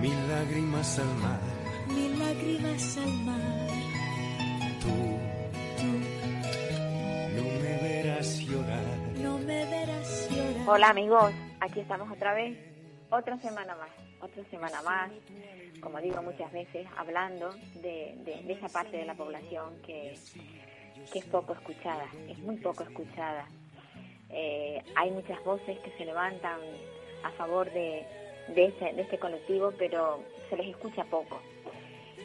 mil lágrimas al mar. mil lágrimas al mar. Tú Tú no me verás llorar. no me verás llorar. Hola amigos, aquí estamos otra vez, otra semana más, otra semana más, como digo muchas veces, hablando de, de- de esa parte de la población que, que es poco escuchada, es muy poco escuchada. Eh, hay muchas voces que se levantan a favor de, de, este, de este colectivo, pero se les escucha poco.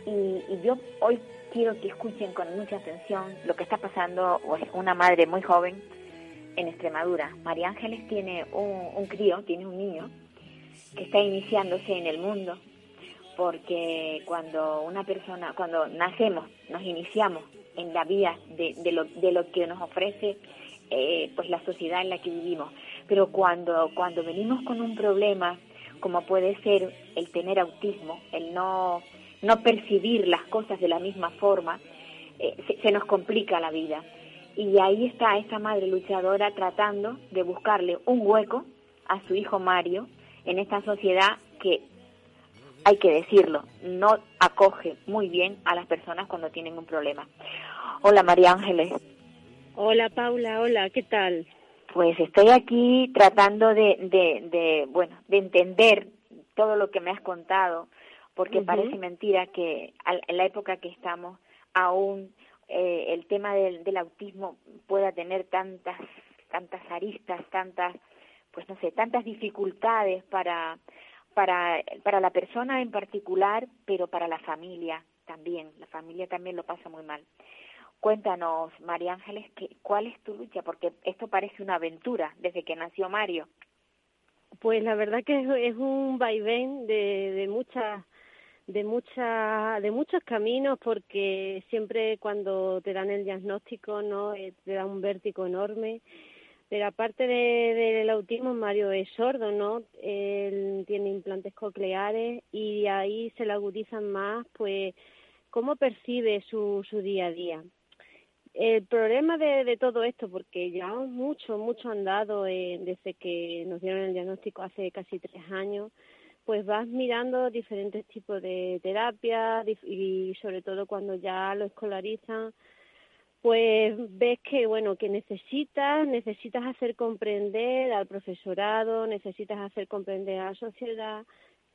Y, y yo hoy quiero que escuchen con mucha atención lo que está pasando pues, una madre muy joven en Extremadura. María Ángeles tiene un, un crío, tiene un niño que está iniciándose en el mundo, porque cuando una persona, cuando nacemos, nos iniciamos en la vía de, de lo, de lo que nos ofrece eh, pues la sociedad en la que vivimos. Pero cuando, cuando venimos con un problema, como puede ser el tener autismo, el no, no percibir las cosas de la misma forma, eh, se, se nos complica la vida. Y ahí está esta madre luchadora tratando de buscarle un hueco a su hijo Mario en esta sociedad que, hay que decirlo, no acoge muy bien a las personas cuando tienen un problema. Hola María Ángeles, Hola Paula, hola, ¿qué tal? Pues estoy aquí tratando de, de, de, bueno, de entender todo lo que me has contado, porque parece mentira que al- en la época que estamos aún eh, el tema del, del autismo pueda tener tantas tantas aristas, tantas pues no sé, tantas dificultades para para para la persona en particular, pero para la familia también. La familia también lo pasa muy mal. Cuéntanos, María Ángeles, ¿cuál es tu lucha? Porque esto parece una aventura desde que nació Mario. Pues la verdad que es, es un vaivén de, de muchas de mucha, de muchos caminos porque siempre cuando te dan el diagnóstico no Eh, te da un vértigo enorme pero aparte de- del autismo Mario es sordo no él tiene implantes cocleares y ahí se le agudizan más pues cómo percibe su, su día a día el problema de, de todo esto, porque llevamos mucho, mucho andado eh, desde que nos dieron el diagnóstico hace casi tres años, pues vas mirando diferentes tipos de terapias y sobre todo cuando ya lo escolarizan, pues ves que bueno que necesitas necesitas hacer comprender al profesorado necesitas hacer comprender a la sociedad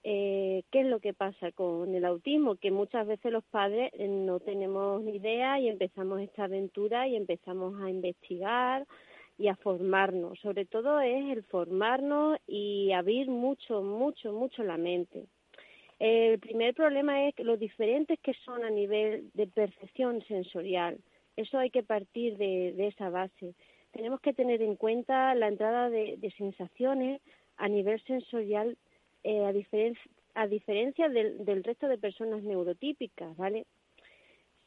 eh, qué es lo que pasa con el autismo que muchas veces los padres eh, no tenemos ni idea y empezamos esta aventura y empezamos a investigar y a formarnos sobre todo es el formarnos y abrir mucho mucho mucho la mente el primer problema es que los diferentes que son a nivel de percepción sensorial. Eso hay que partir de, esa base. Tenemos que tener en cuenta la entrada de sensaciones a nivel sensorial eh, a, diferen- a diferencia del, del resto de personas neurotípicas, ¿vale?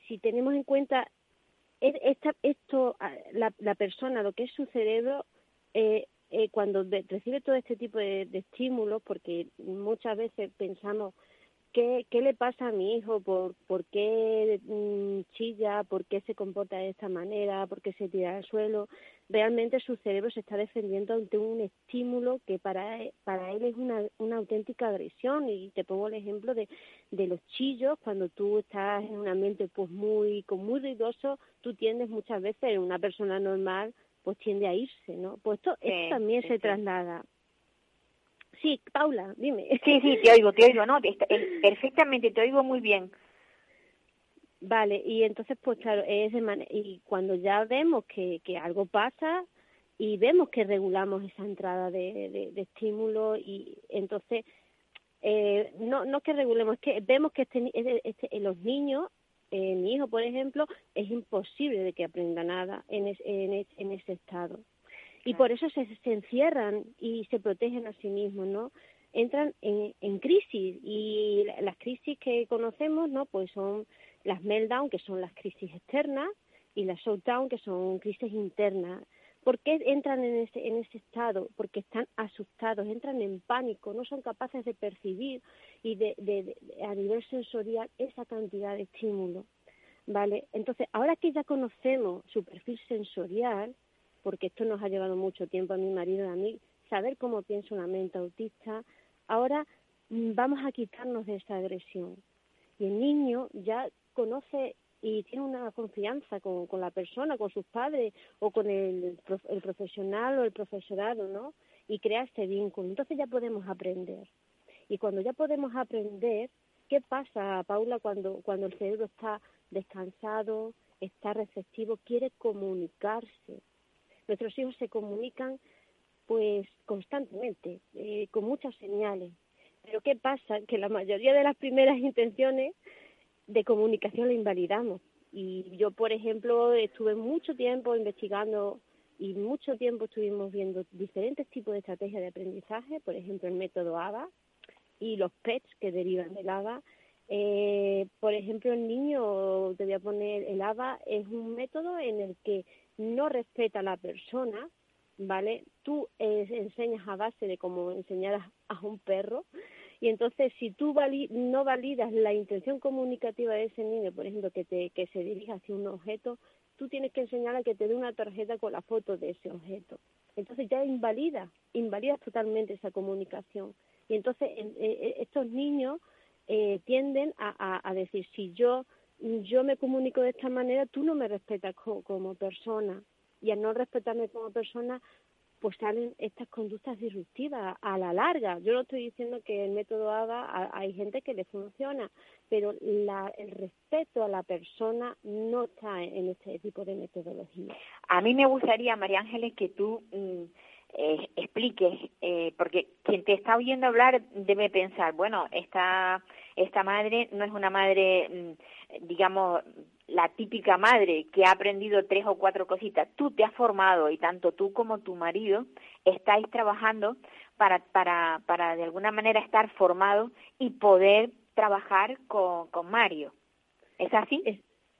Si tenemos en cuenta esto, la, la persona, lo que es su cerebro, eh, eh, cuando recibe todo este tipo de estímulos, porque muchas veces pensamos ¿qué, qué le pasa a mi hijo? ¿Por, por qué mm, chilla? ¿Por qué se comporta de esta manera? ¿Por qué se tira al suelo? Realmente su cerebro se está defendiendo ante un estímulo que para, e- para él es una, una auténtica agresión. Y te pongo el ejemplo de, de los chillos. Cuando tú estás en un ambiente pues muy, con muy ruidoso, tú tiendes muchas veces, una persona normal, pues tiende a irse, ¿no? Pues esto, Sí, esto también sí, se sí. traslada. Sí, Paula, dime. Sí, sí, te oigo, te oigo, ¿no? Te- eh, perfectamente, te oigo muy bien. Vale, y entonces, pues claro, es de y cuando ya vemos que, que algo pasa y vemos que regulamos esa entrada de, de, de estímulo y entonces, eh, no, no que regulemos, es que vemos que este, este- este- en los niños, eh, mi hijo, por ejemplo, es imposible de que aprenda nada en, es- en, es- en ese estado. Y por eso se, se encierran y se protegen a sí mismos, ¿no? entran en, en crisis y las crisis que conocemos, ¿no? Pues son las meltdown, que son las crisis externas, y las shutdown, que son crisis internas. ¿Por qué entran en ese, en ese estado? Porque están asustados, entran en pánico, no son capaces de percibir y de, de, a nivel sensorial esa cantidad de estímulo. ¿Vale? Entonces, ahora que ya conocemos su perfil sensorial, porque esto nos ha llevado mucho tiempo a mi marido y a mí, saber cómo piensa una mente autista, ahora mm, vamos a quitarnos de esa agresión. Y el niño ya conoce y tiene una confianza con, la persona, con sus padres o con el, el profesional o el profesorado, ¿no? Y crea ese vínculo. Entonces ya podemos aprender. Y cuando ya podemos aprender, ¿qué pasa, Paula, cuando, cuando el cerebro está descansado, está receptivo, quiere comunicarse? Nuestros hijos se comunican pues constantemente, eh, con muchas señales. Pero ¿qué pasa? Que la mayoría de las primeras intenciones de comunicación la invalidamos. Y yo, por ejemplo, estuve mucho tiempo investigando y mucho tiempo estuvimos viendo diferentes tipos de estrategias de aprendizaje, por ejemplo, el método ABA y los PETs que derivan del ABA. Eh, por ejemplo, el niño, te voy a poner, el ABA es un método en el que no respeta a la persona, ¿vale? Tú eh, enseñas a base de cómo enseñar a un perro, y entonces, si tú no validas la intención comunicativa de ese niño, por ejemplo, que, te, que se dirija hacia un objeto, tú tienes que enseñar a que te dé una tarjeta con la foto de ese objeto. Entonces ya invalida, invalida totalmente esa comunicación. Y entonces estos niños eh, tienden a, decir, si yo, yo me comunico de esta manera, tú no me respetas como persona. Y al no respetarme como persona, pues salen estas conductas disruptivas a la larga. Yo no estoy diciendo que el método ABA hay gente que le funciona, pero la, el respeto a la persona no está en este tipo de metodología. A mí me gustaría, María Ángeles, que tú mm, eh, expliques, eh, porque quien te está oyendo hablar debe pensar, bueno, esta, esta madre no es una madre, mm, digamos, la típica madre que ha aprendido tres o cuatro cositas, tú te has formado y tanto tú como tu marido estáis trabajando para, para, para de alguna manera estar formado y poder trabajar con, con Mario. ¿Es así?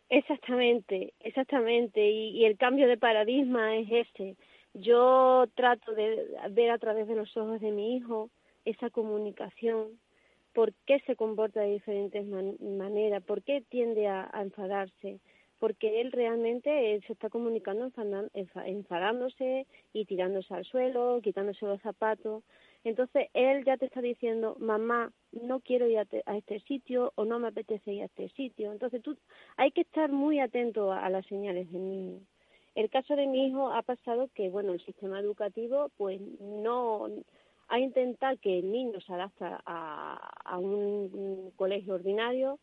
exactamente, exactamente. Y, y el cambio de paradigma es ese. Yo trato de ver a través de los ojos de mi hijo esa comunicación por qué se comporta de diferentes maneras, por qué tiende a, enfadarse, porque él realmente se está comunicando enfadándose y tirándose al suelo, quitándose los zapatos. Entonces él ya te está diciendo, mamá, no quiero ir a, este sitio o no me apetece ir a este sitio. Entonces tú hay que estar muy atento a, a las señales del niño. El caso de mi hijo ha pasado que, bueno, el sistema educativo pues no a intentar que el niño se adapte a, un, colegio ordinario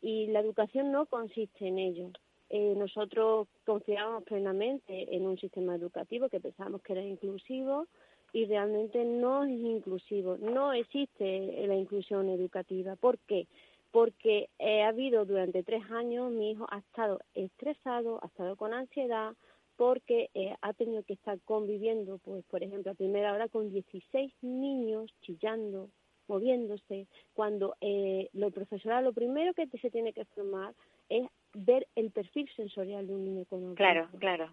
y la educación no consiste en ello. Eh, nosotros confiábamos plenamente en un sistema educativo que pensábamos que era inclusivo y realmente no es inclusivo, no existe la inclusión educativa. ¿Por qué? Porque ha habido durante tres años, mi hijo ha estado estresado, ha estado con ansiedad, porque eh, ha tenido que estar conviviendo, pues por ejemplo, a primera hora con 16 niños chillando, moviéndose, cuando eh, lo profesional, lo primero que se tiene que formar es ver el perfil sensorial de un niño con autismo. Claro, claro.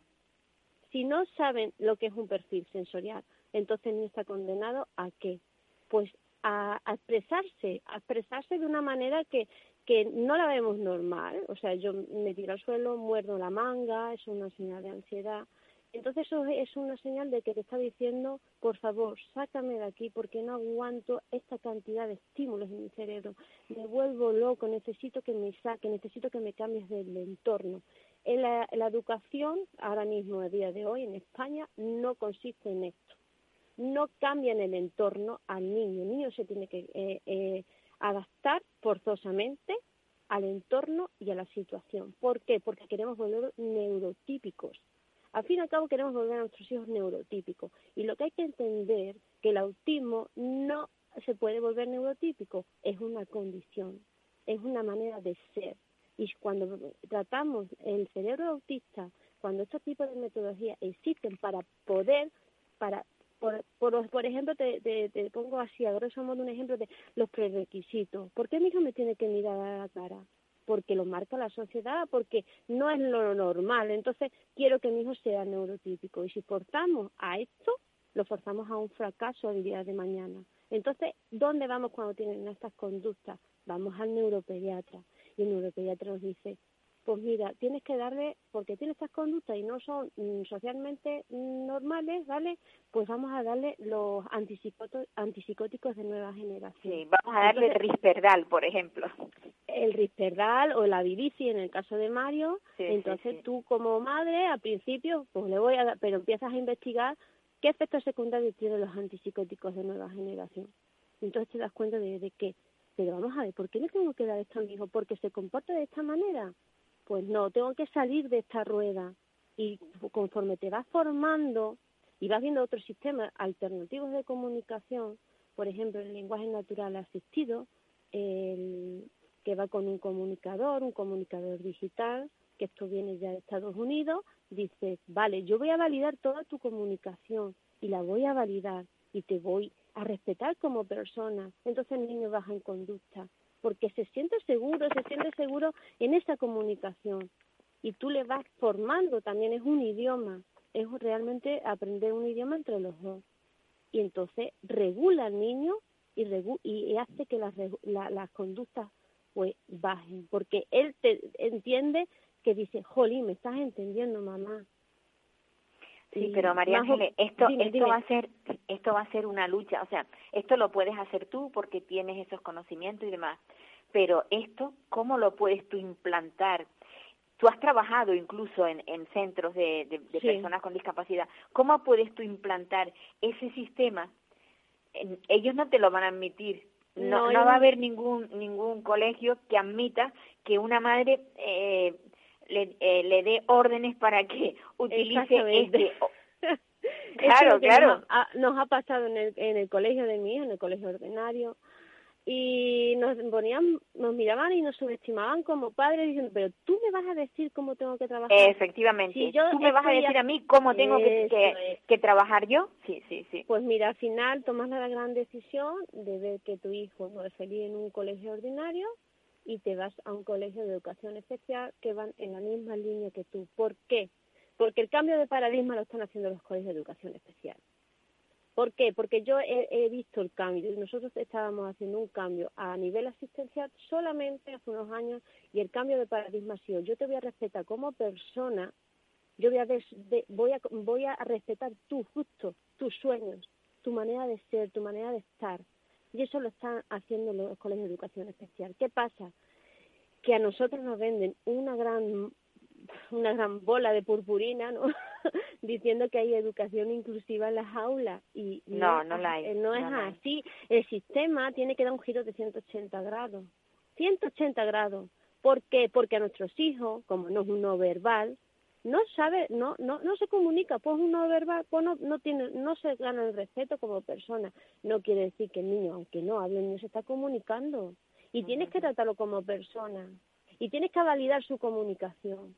Si no saben lo que es un perfil sensorial, entonces el niño está condenado a qué? Pues a, a expresarse, a expresarse de una manera que que no la vemos normal, o sea, yo me tiro al suelo, muerdo la manga, es una señal de ansiedad. Entonces eso es una señal de que te está diciendo, por favor, sácame de aquí porque no aguanto esta cantidad de estímulos en mi cerebro. Me vuelvo loco, necesito que me saque, necesito que me cambies del entorno. En la, educación, ahora mismo, a día de hoy, en España, no consiste en esto. No cambia en el entorno al niño. El niño se tiene que eh, eh, adaptar forzosamente al entorno y a la situación. ¿Por qué? Porque queremos volver neurotípicos. Al fin y al cabo queremos volver a nuestros hijos neurotípicos. Y lo que hay que entender que el autismo no se puede volver neurotípico, es una condición, es una manera de ser. Y cuando tratamos el cerebro autista, cuando estos tipos de metodologías existen para poder, para por, por, por ejemplo, te, te, pongo así, a grosso un ejemplo de los prerequisitos. ¿Por qué mi hijo me tiene que mirar a la cara? Porque lo marca la sociedad, porque no es lo normal. Entonces, quiero que mi hijo sea neurotípico. Y si forzamos a esto, lo forzamos a un fracaso el día de mañana. Entonces, ¿dónde vamos cuando tienen estas conductas? Vamos al neuropediatra. Y el neuropediatra nos dice, pues mira, tienes que darle, porque tiene estas conductas y no son mm, socialmente normales, ¿vale? Pues vamos a darle los antipsicóticos de nueva generación. Sí, vamos a darle el Risperdal, por ejemplo. El Risperdal o la Vivici en el caso de Mario. Entonces tú como madre, al principio, pues le voy a dar, pero empiezas a investigar qué efectos secundarios tienen los antipsicóticos de nueva generación. Entonces te das cuenta de, de que, pero vamos a ver, ¿por qué le tengo que dar esto a mi hijo? Porque se comporta de esta manera pues no, tengo que salir de esta rueda. Y conforme te vas formando y vas viendo otros sistemas alternativos de comunicación, por ejemplo, el lenguaje natural asistido, el, que va con un comunicador, un comunicador digital, que esto viene ya de Estados Unidos, dices, vale, yo voy a validar toda tu comunicación y la voy a validar y te voy a respetar como persona. Entonces el niño baja en conducta porque se siente seguro, se siente seguro en esa comunicación. Y tú le vas formando, también es un idioma, es realmente aprender un idioma entre los dos. Y entonces regula al niño y, y hace que las, las conductas pues bajen, porque él te entiende que dice, jolín, me estás entendiendo mamá, Sí, pero María Ángeles, esto, esto va a ser, esto va a ser una lucha, o sea, esto lo puedes hacer tú porque tienes esos conocimientos y demás, pero esto, ¿cómo lo puedes tú implantar? Tú has trabajado incluso en, en centros de, de, personas con discapacidad, ¿cómo puedes tú implantar ese sistema? ellos no te lo van a admitir, no, no, va a haber ningún ningún colegio que admita que una madre eh, le, eh, le dé órdenes para que utilice este claro claro. nos ha, pasado en el, en el colegio de mi hijo en el colegio ordinario. Y nos ponían nos miraban y nos subestimaban como padres diciendo pero tú me vas a decir cómo tengo que trabajar efectivamente. Tú me vas a decir a mí cómo tengo que, que, que, trabajar yo. Sí sí sí. Pues mira al final tomas la gran decisión de ver que tu hijo no es feliz en un colegio ordinario y te vas a un colegio de educación especial que van en la misma línea que tú. ¿Por qué? Porque el cambio de paradigma lo están haciendo los colegios de educación especial. ¿Por qué? Porque yo he, visto el cambio. Nosotros estábamos haciendo un cambio a nivel asistencial solamente hace unos años y el cambio de paradigma ha sido yo te voy a respetar como persona, yo voy a, voy a, voy a respetar tus gustos, tus sueños, tu manera de ser, tu manera de estar. Y eso lo están haciendo los colegios de educación especial. ¿Qué pasa? Que a nosotros nos venden una gran una gran bola de purpurina, ¿no? Diciendo que hay educación inclusiva en las aulas y no, no, la hay. No, es así. El sistema tiene que dar un giro de 180 grados. 180 grados. ¿Por qué? Porque a nuestros hijos, como no es uno verbal, no sabe, no, no, no se comunica, pues uno verbal, pues no, no tiene, no se gana el respeto como persona. No quiere decir que el niño, aunque no hable, el niño se está comunicando. Y tienes que tratarlo como persona. Y tienes que validar su comunicación.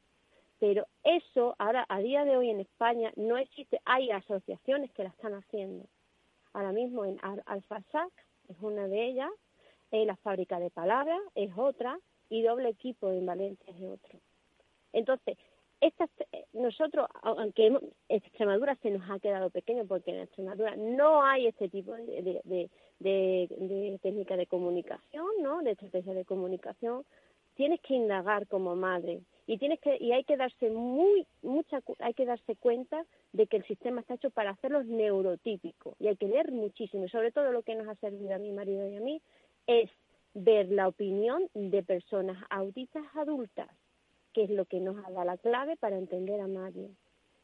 Pero eso, ahora, a día de hoy en España, no existe. Hay asociaciones que la están haciendo. Ahora mismo en Alfasac es una de ellas, en la fábrica de palabras es otra, y doble equipo en Valencia es otro. Entonces, estas, nosotros, aunque Extremadura se nos ha quedado pequeño, porque en Extremadura no hay este tipo de, de, de, técnica de comunicación, ¿no? De estrategia de comunicación, tienes que indagar como madre y tienes que y hay que darse muy mucha hay que darse cuenta de que el sistema está hecho para hacerlo neurotípico y hay que leer muchísimo. Y sobre todo lo que nos ha servido a mi marido y a mí es ver la opinión de personas autistas adultas que es lo que nos da la clave para entender a Mario.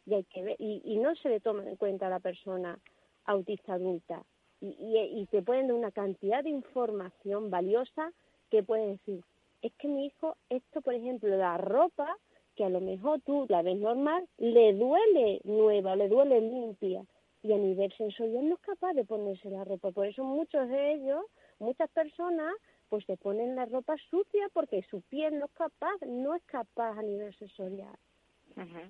Y, hay que ver, y, no se le toma en cuenta a la persona autista adulta. Y, y, te pueden dar una cantidad de información valiosa que puede decir, es que mi hijo, esto por ejemplo, la ropa, que a lo mejor tú la ves normal, le duele nueva, le duele limpia. Y a nivel sensorial no es capaz de ponerse la ropa. Por eso muchos de ellos, muchas personas, pues se ponen la ropa sucia porque su piel no es capaz, no es capaz a nivel sensorial.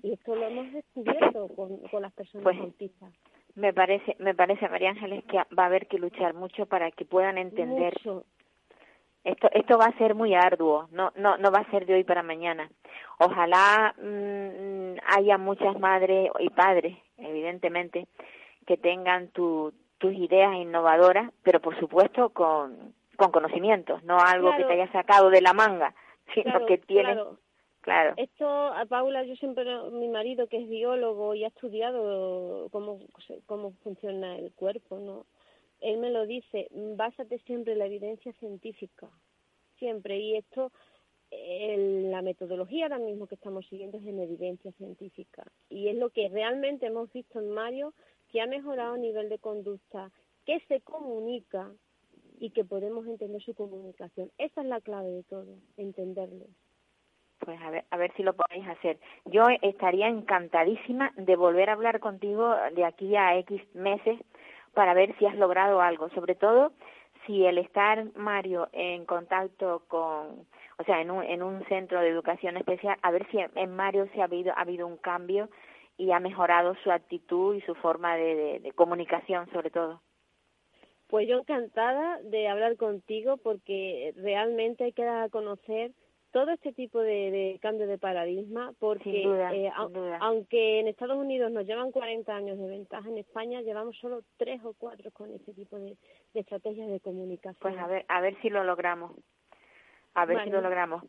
Y esto lo hemos descubierto con, con las personas pues, autistas. Me parece, me parece, María Ángeles, que va a haber que luchar mucho para que puedan entender. Mucho. Esto, esto va a ser muy arduo, no, no, no va a ser de hoy para mañana. Ojalá mm, haya muchas madres y padres, evidentemente, que tengan tu, tus ideas innovadoras, pero por supuesto con, con conocimientos, no algo que te haya sacado de la manga, sino Claro, que tienes, claro. claro, Esto, a Paula, yo siempre, mi marido que es biólogo y ha estudiado cómo, cómo funciona el cuerpo, ¿no? Él me lo dice, básate siempre en la evidencia científica, siempre. Y esto, el- la metodología ahora mismo que estamos siguiendo es en evidencia científica. Y es lo que realmente hemos visto en Mario, que ha mejorado a nivel de conducta, que se comunica y que podemos entender su comunicación. Esa es la clave de todo, entenderlo. pues a ver, a ver si lo podéis hacer. Yo estaría encantadísima de volver a hablar contigo de aquí a X meses para ver si has logrado algo, sobre todo si el estar Mario en contacto con, o sea, en un, en un centro de educación especial, a ver si en, Mario se ha habido, ha habido un cambio y ha mejorado su actitud y su forma de comunicación, sobre todo. Pues yo encantada de hablar contigo porque realmente hay que dar a conocer todo este tipo de, de cambio de paradigma porque Sin duda, eh, duda. aunque en Estados Unidos nos llevan 40 años de ventaja, en España llevamos solo tres o cuatro con este tipo de, de estrategias de comunicación. Pues a ver, a ver si lo logramos. A ver si lo logramos.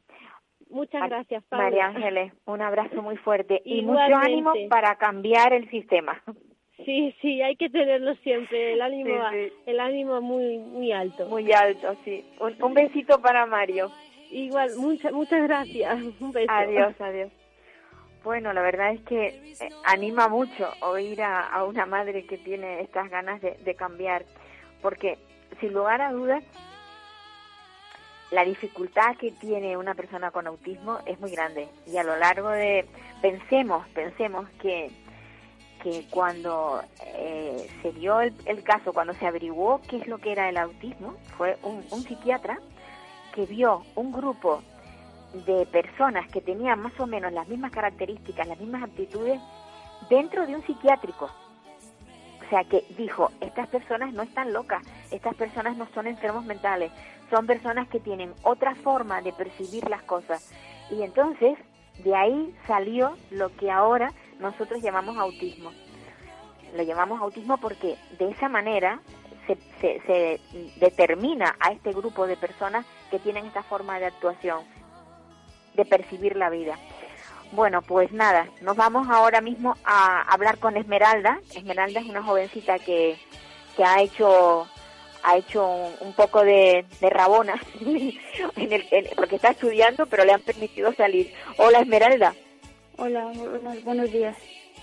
Muchas gracias, Paula. María Ángeles, un abrazo muy fuerte y mucho ánimo para cambiar el sistema. Sí, sí, hay que tenerlo siempre, el ánimo, Sí, a- sí. el ánimo muy, muy alto. Muy alto, sí. Un, un besito para Mario. Igual, muchas, muchas gracias. Un beso. Adiós, adiós. Bueno, la verdad es que eh, anima mucho oír a, a una madre que tiene estas ganas de, de cambiar, porque sin lugar a dudas, la dificultad que tiene una persona con autismo es muy grande y a lo largo de pensemos pensemos que que cuando eh, se dio el, caso cuando se averiguó qué es lo que era el autismo fue un, un psiquiatra que vio un grupo de personas que tenían más o menos las mismas características las mismas aptitudes dentro de un psiquiátrico o sea que dijo, estas personas no están locas, estas personas no son enfermos mentales, son personas que tienen otra forma de percibir las cosas. Y entonces, de ahí salió lo que ahora nosotros llamamos autismo. Lo llamamos autismo porque de esa manera se, se, determina a este grupo de personas que tienen esta forma de actuación, de percibir la vida. Bueno, pues nada, nos vamos ahora mismo a hablar con Esmeralda. Esmeralda es una jovencita que, que ha hecho ha hecho un, un poco de, de rabona en el, en- porque está estudiando, pero le han permitido salir. Hola Esmeralda, Hola, buenos, buenos días.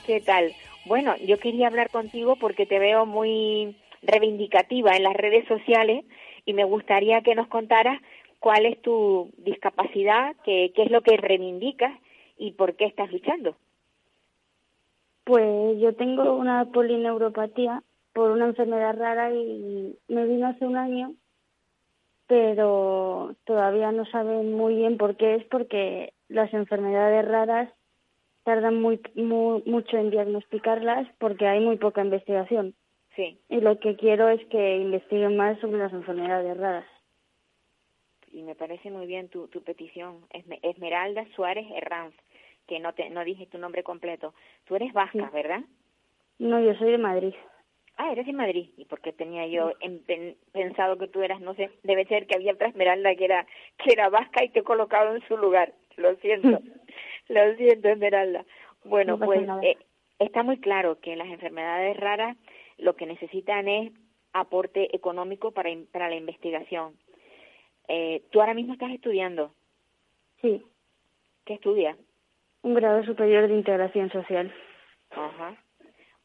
¿qué tal? Bueno, yo quería hablar contigo porque te veo muy reivindicativa en las redes sociales y me gustaría que nos contaras cuál es tu discapacidad, qué, qué es lo que reivindicas y por qué estás luchando. Pues yo tengo una polineuropatía por una enfermedad rara y me vino hace un año, pero todavía no saben muy bien por qué es, porque las enfermedades raras tardan muy, mu- mucho en diagnosticarlas porque hay muy poca investigación. Sí, Y lo que quiero es que investiguen más sobre las enfermedades raras. y me parece muy bien tu, tu petición. Esme- Esmeralda Suárez Herranz, que no te no dije tu nombre completo. Tú eres vasca, Sí. ¿verdad? No, yo soy de Madrid. Ah, eres de Madrid. ¿Y por qué tenía yo en- pen- pensado que tú eras, no sé, debe ser que había otra Esmeralda que era que era vasca y te he colocado en su lugar. Lo siento. Lo siento, Esmeralda. Bueno, No pues eh, está muy claro que las enfermedades raras lo que necesitan es aporte económico para, para la investigación. Eh, tú ahora mismo estás estudiando. Sí, ¿Qué estudias? un grado superior de integración social. Ajá.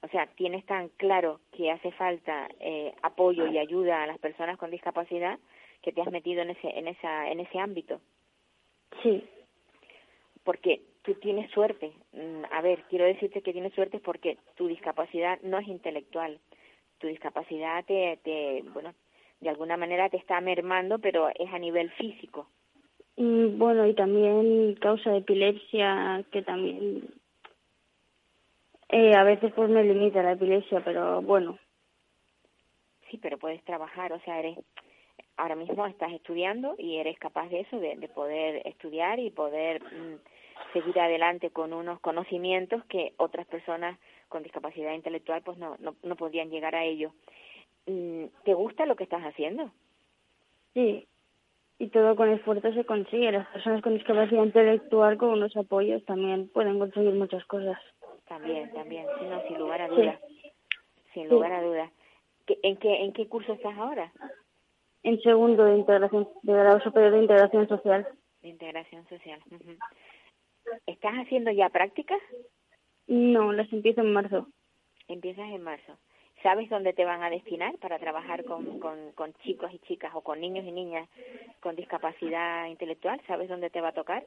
O sea, tienes tan claro que hace falta eh, apoyo y ayuda a las personas con discapacidad que te has metido en ese en esa en ese ámbito, Sí, porque tú tienes suerte. Mm, A ver, quiero decirte que tienes suerte porque tu discapacidad no es intelectual. Tu discapacidad te te bueno, de alguna manera te está mermando, pero es a nivel físico. Y bueno, y también causa de epilepsia, que también Eh, a veces pues me limita la epilepsia, pero bueno. Sí, pero puedes trabajar, o sea, eres ahora mismo estás estudiando y eres capaz de eso, de, de poder estudiar y poder mm, seguir adelante con unos conocimientos que otras personas con discapacidad intelectual pues no, no, no podrían llegar a ello. Mm, ¿Te gusta lo que estás haciendo? Sí, y todo con esfuerzo se consigue. Las personas con discapacidad intelectual con unos apoyos también pueden conseguir muchas cosas. También, también, sí, no, sin lugar a dudas. Sin lugar a dudas. ¿Qué- ¿En qué, ¿En qué curso estás ahora? En segundo de integración, de grado superior de integración social. De integración social. ¿Estás haciendo ya prácticas? No, las empiezo en marzo. Empiezas en marzo. ¿Sabes dónde te van a destinar para trabajar con, con, con chicos y chicas o con niños y niñas con discapacidad intelectual? ¿Sabes dónde te va a tocar?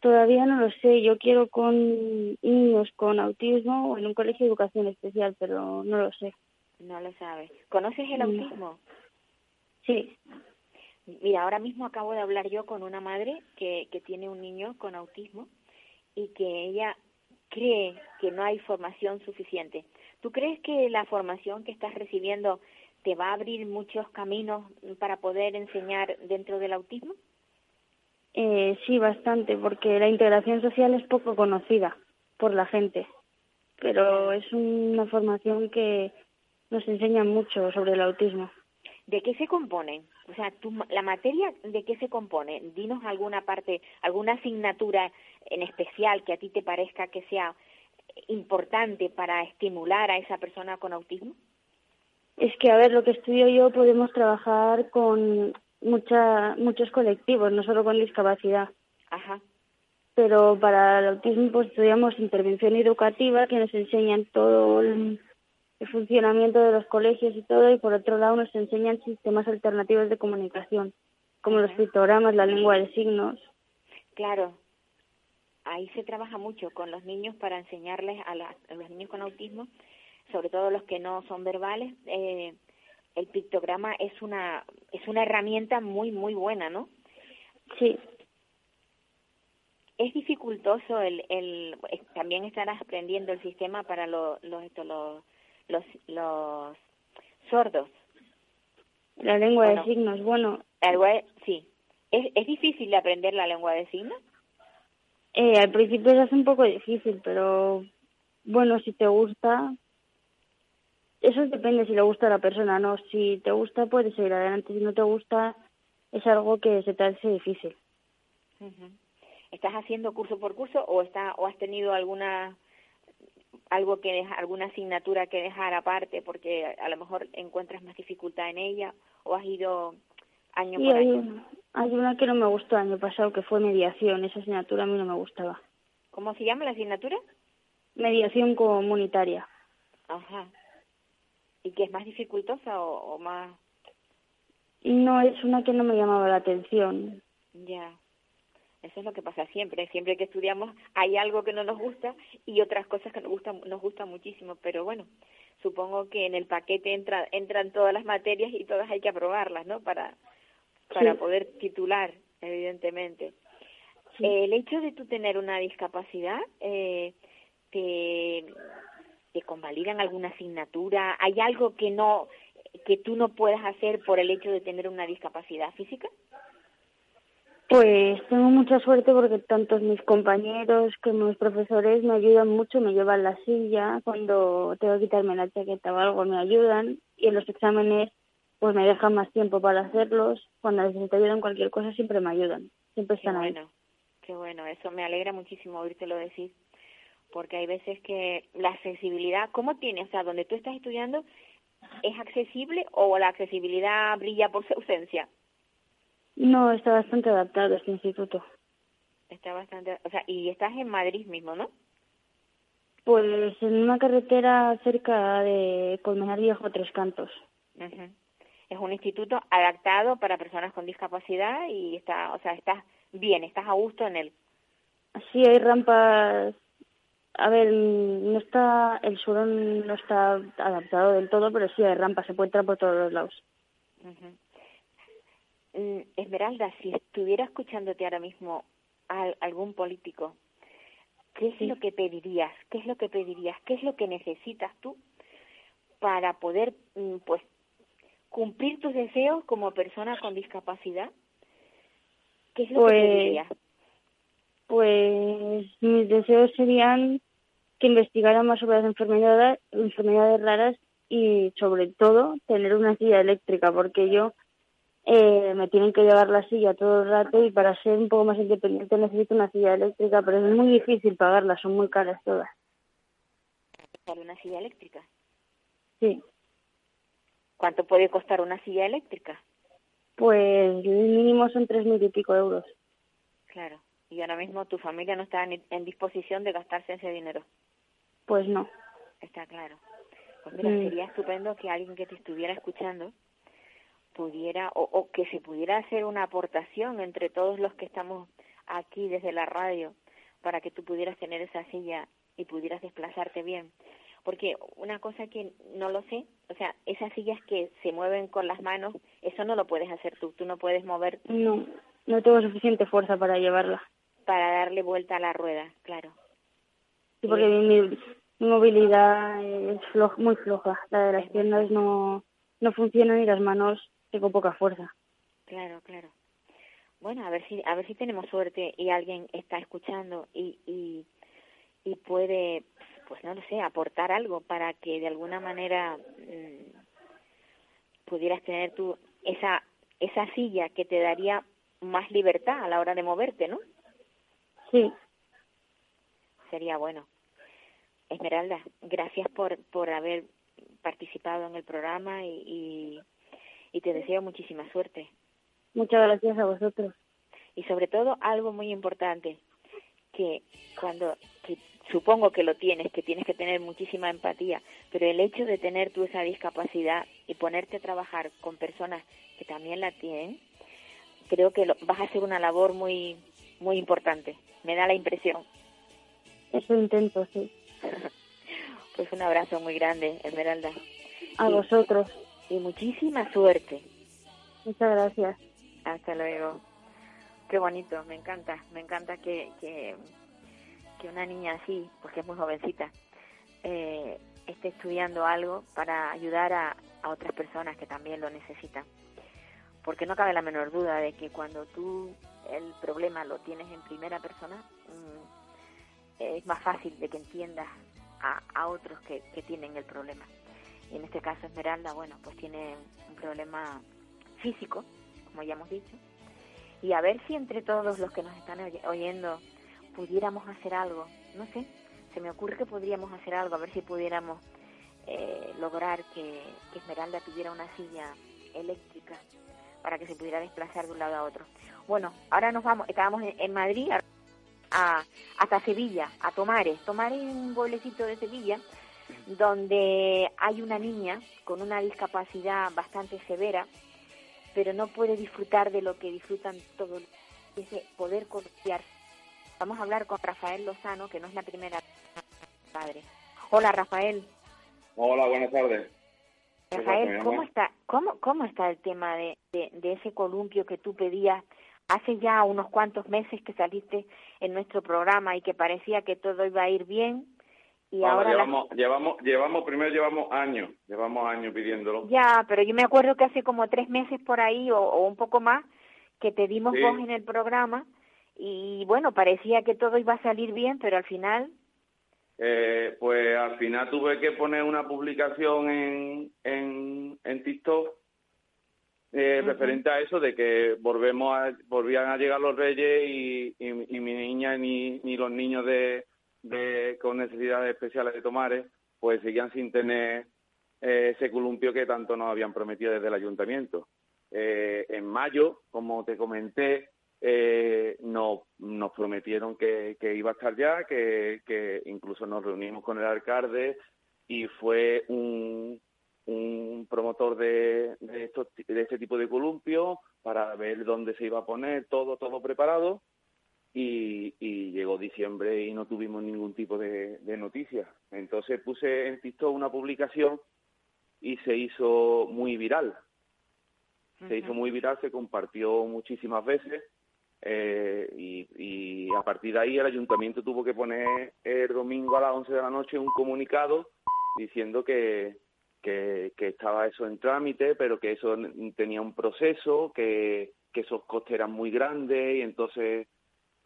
Todavía no lo sé. Yo quiero con niños con autismo o en un colegio de educación especial, pero no lo sé. No lo sabes. ¿Conoces el autismo? Sí, Mira, ahora mismo acabo de hablar yo con una madre que, que tiene un niño con autismo y que ella cree que no hay formación suficiente. ¿Tú crees que la formación que estás recibiendo te va a abrir muchos caminos para poder enseñar dentro del autismo? eh, sí, bastante, porque la integración social es poco conocida por la gente, pero es una formación que nos enseña mucho sobre el autismo. ¿De qué se componen? O sea, tu, la materia, ¿de qué se compone? Dinos alguna parte, alguna asignatura en especial que a ti te parezca que sea importante para estimular a esa persona con autismo. Es que, a ver, lo que estudio yo podemos trabajar con mucha, muchos colectivos, no solo con discapacidad. Ajá. Pero para el autismo pues estudiamos intervención educativa, que nos enseñan todo el, el funcionamiento de los colegios y todo, y por otro lado nos enseñan sistemas alternativos de comunicación, como los pictogramas, la lengua de signos. Claro, ahí se trabaja mucho con los niños para enseñarles a, la- a los niños con autismo, sobre todo los que no son verbales. Eh, el pictograma es una es una herramienta muy muy buena, ¿no? Sí, Es dificultoso el, el eh, también estarás aprendiendo el sistema para lo- los esto, los, los los sordos. la lengua Bueno. de signos, bueno, sí. ¿Es, ¿Es difícil de aprender la lengua de signos? eh, al principio se hace un poco difícil, pero bueno, si te gusta, eso depende si le gusta a la persona, no, si te gusta puedes seguir adelante, si no te gusta es algo que se te hace difícil. ¿Estás haciendo curso por curso o está o has tenido alguna algo que dejar, alguna asignatura que dejar aparte porque a lo mejor encuentras más dificultad en ella o has ido año Sí, por hay, año? una- hay una que no me gustó el año pasado, que fue mediación. Esa asignatura a mí no me gustaba. ¿Cómo se llama la asignatura? Mediación comunitaria. Ajá. ¿Y que es más dificultosa o, o más No, es una que no me llamaba la atención. ya? Eso es lo que pasa siempre. Siempre que estudiamos hay algo que no nos gusta y otras cosas que nos gustan, nos gustan muchísimo. Pero bueno, supongo que en el paquete entra, entran todas las materias y todas hay que aprobarlas, ¿no? Para, para Sí. poder titular, evidentemente. Sí. El hecho de tú tener una discapacidad, eh, te, te convalidan alguna asignatura. ¿Hay algo que no que tú no puedas hacer por el hecho de tener una discapacidad física? Pues tengo mucha suerte porque tanto mis compañeros como mis profesores me ayudan mucho, me llevan la silla, cuando tengo que quitarme la chaqueta o algo me ayudan y en los exámenes pues me dejan más tiempo para hacerlos. Cuando necesito ayuda en cualquier cosa siempre me ayudan, siempre Qué están ahí. bueno, qué bueno, eso me alegra muchísimo oírtelo decir, porque hay veces que la accesibilidad, ¿cómo tienes? O sea, donde tú estás estudiando, ¿es accesible o la accesibilidad brilla por su ausencia? No, está bastante adaptado este instituto. Está bastante, o sea, y estás en Madrid mismo, ¿no? Pues en una carretera cerca de Colmenar Viejo, Tres Cantos. Es un instituto adaptado para personas con discapacidad y está, o sea, estás bien, estás a gusto en él. Sí, hay rampas. A ver, no está el suelo no está adaptado del todo, pero sí hay rampas, se puede entrar por todos los lados. Mm, Esmeralda, si estuviera escuchándote ahora mismo al- algún político, ¿qué es lo que pedirías? ¿Qué es lo que pedirías? ¿Qué es lo que necesitas tú para poder, mm, pues, cumplir tus deseos como persona con discapacidad? ¿Qué es lo Pues, que pedirías? Pues mis deseos serían que investigaran más sobre las enfermedades, enfermedades raras y sobre todo tener una silla eléctrica porque yo eh, me tienen que llevar la silla todo el rato y para ser un poco más independiente necesito una silla eléctrica, pero es muy difícil pagarlas, son muy caras todas. ¿Para una silla eléctrica? Sí, ¿Cuánto puede costar una silla eléctrica? pues el mínimo son tres mil y pico euros. Claro. Y ahora mismo tu familia no está en, en disposición de gastarse ese dinero. Pues no. Está claro. Pues mira, Mm. sería estupendo que alguien que te estuviera escuchando pudiera o, o que se pudiera hacer una aportación entre todos los que estamos aquí desde la radio para que tú pudieras tener esa silla y pudieras desplazarte bien. Porque una cosa que no lo sé, o sea, esas sillas que se mueven con las manos, eso no lo puedes hacer tú. Tú no puedes mover No, no tengo suficiente fuerza para llevarla. para darle vuelta a la rueda, claro. Sí, porque mi, mi- mi movilidad es flo- muy floja. La de las piernas no, no funcionan y las manos tengo poca fuerza. Claro, claro. Bueno, a ver si a ver si tenemos suerte y alguien está escuchando y y, y puede, pues no lo sé, aportar algo para que de alguna manera mm, pudieras tener tú esa esa silla que te daría más libertad a la hora de moverte, ¿no? Sí, Sería bueno. Esmeralda, gracias por por haber participado en el programa y, y, te deseo muchísima suerte. muchas gracias a vosotros. y sobre todo algo muy importante que cuando que supongo que lo tienes que tienes que tener muchísima empatía pero el hecho de tener tú esa discapacidad y ponerte a trabajar con personas que también la tienen creo que lo- vas a hacer una labor muy muy importante me da la impresión Eso intento, sí. pues un abrazo muy grande Esmeralda A vosotros. Y muchísima suerte Muchas gracias. Hasta luego. Qué bonito, me encanta, me encanta que, que, que una niña así, porque es muy jovencita, eh, esté estudiando algo para ayudar a, a otras personas que también lo necesitan. Porque no cabe la menor duda de que cuando tú el problema lo tienes en primera persona, mm, es más fácil de que entiendas a, a otros que, que tienen el problema. Y en este caso Esmeralda, bueno, pues tiene un problema físico, como ya hemos dicho, y a ver si entre todos los que nos están oy- oyendo pudiéramos hacer algo, no sé, se me ocurre que podríamos hacer algo, a ver si pudiéramos eh, lograr que, Esmeralda tuviera una silla eléctrica para que se pudiera desplazar de un lado a otro. Bueno, ahora nos vamos, estábamos en, Madrid a, hasta Sevilla, a Tomares. Tomares es un pueblecito de Sevilla donde hay una niña con una discapacidad bastante severa pero no puede disfrutar de lo que disfrutan todos, ese poder confiar. Vamos a hablar con Rafael Lozano, que no es la primera padre. Hola Rafael. Hola, buenas tardes. ¿Qué pasa, mi Rafael? ¿cómo está, cómo, cómo está el tema de, de, de ese columpio que tú pedías hace ya unos cuantos meses que saliste en nuestro programa y que parecía que todo iba a ir bien y Ahora la- llevamos, llevamos, llevamos, primero llevamos años, llevamos años pidiéndolo. Ya, pero yo me acuerdo que hace como tres meses por ahí o, o un poco más que te dimos Sí. voz en el programa y bueno, parecía que todo iba a salir bien, pero al final, Eh, pues al final tuve que poner una publicación en, en, en TikTok eh, referente a eso de que volvemos a, volvían a llegar los reyes y, y, y mi niña ni, ni los niños de, de con necesidades especiales de Tomares pues seguían sin tener eh, ese columpio que tanto nos habían prometido desde el ayuntamiento. Eh, en mayo, como te comenté, eh, nos, prometieron que, iba a estar ya, que, que incluso nos reunimos con el alcalde y fue un, un promotor de, de, estos, de este tipo de columpio para ver dónde se iba a poner, todo, todo preparado. Y, y llegó diciembre y no tuvimos ningún tipo de, de noticias. Entonces puse en TikTok una publicación y se hizo muy viral. Se hizo muy viral, se compartió muchísimas veces eh, y, y, a partir de ahí el ayuntamiento tuvo que poner el domingo a las 11 de la noche un comunicado diciendo que, que, que estaba eso en trámite, pero que eso tenía un proceso, que, que esos costes eran muy grandes y entonces,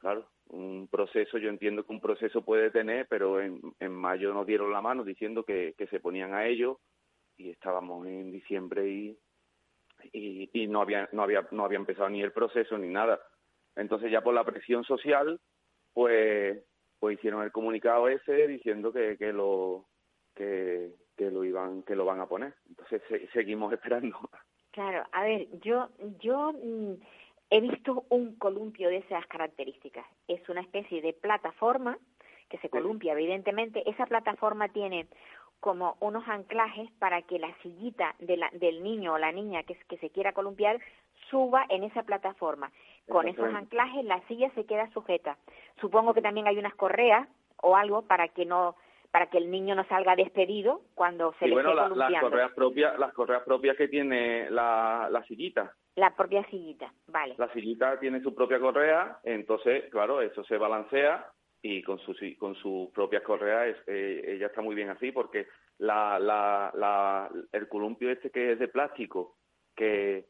claro, un proceso, yo entiendo que un proceso puede tener, pero en, en mayo nos dieron la mano diciendo que, que se ponían a ello y estábamos en diciembre y, y, no había no había no había empezado ni el proceso ni nada. Entonces ya por la presión social pues pues hicieron el comunicado ese diciendo que, que lo que, que lo iban que lo van a poner. Entonces se, seguimos esperando. Claro a ver yo yo mm, he visto un columpio de esas características es una especie de plataforma que se columpia evidentemente esa plataforma tiene como unos anclajes para que la sillita de la, del niño o la niña que, que se quiera columpiar suba en esa plataforma. Con esos anclajes la silla se queda sujeta. Supongo que también hay unas correas o algo para que no para que el niño no salga despedido cuando se le bueno, esté la, las correas propias, las correas propias que tiene la, la sillita. La propia sillita, vale. La sillita tiene su propia correa, entonces, claro, eso se balancea y con sus con sus propias correas eh, ella está muy bien así porque la, la, la el columpio este que es de plástico que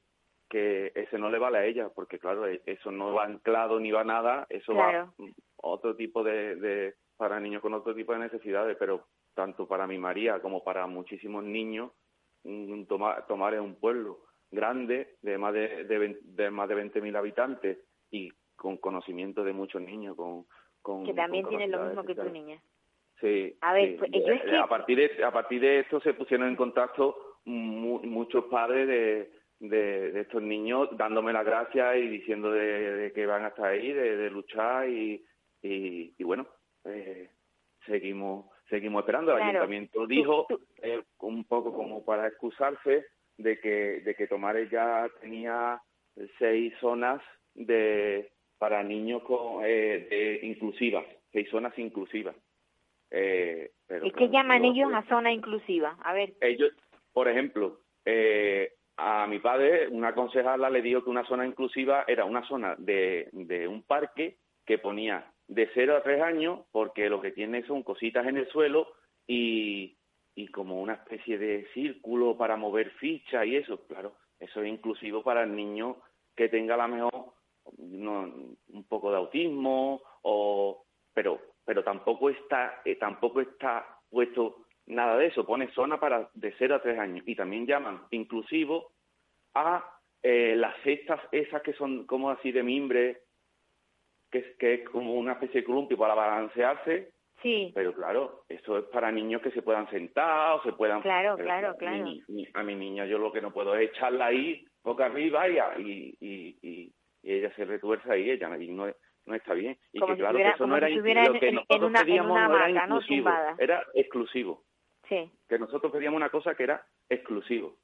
que ese no le vale a ella porque claro e, eso no va anclado ni va nada eso Claro. va otro tipo de, de para niños con otro tipo de necesidades pero tanto para mi María como para muchísimos niños mm, tomar tomar en un pueblo grande de más de, de, de más de 20.000 habitantes y con conocimiento de muchos niños con con que también con tiene lo mismo que tu niña. Sí. A ver, sí. pues, yo es que- A partir de a partir de esto se pusieron en contacto mu- muchos padres de, de, de estos niños dándome las gracias y diciendo de, de que van hasta ahí, de, de luchar y, y, y bueno, eh, seguimos seguimos esperando. El Claro. ayuntamiento dijo eh, un poco como para excusarse de que de que Tomares ya tenía seis zonas de para niños con eh, de inclusivas, seis zonas inclusivas. Eh, pero ¿Y qué llaman ellos a zona inclusiva? A ver, ellos, por ejemplo, eh, a mi padre, una concejala le dijo que una zona inclusiva era una zona de, de un parque que ponía de 0 a 3 años, porque lo que tiene son cositas en el suelo y, y como una especie de círculo para mover fichas y eso, claro, eso es inclusivo para el niño que tenga a lo mejor no, un poco de autismo o pero pero tampoco está eh, tampoco está puesto nada de eso. Pone zona para de 0 a 3 años. Y también llaman inclusivo a eh, las cestas esas que son como así de mimbre que es, que es como una especie de columpio para balancearse. Sí, pero claro eso es para niños que se puedan sentar o se puedan Claro, pero claro, claro. mi- a mi niña yo lo que no puedo es echarla ahí boca arriba y, y, y, y- y ella se retuerce ahí ella y no, no está bien. Y Como que si claro estuviera- que eso no era si lo que en- en nosotros una- en pedíamos una no era inclusivo era exclusivo. Sí. que nosotros pedíamos una cosa que era exclusivo.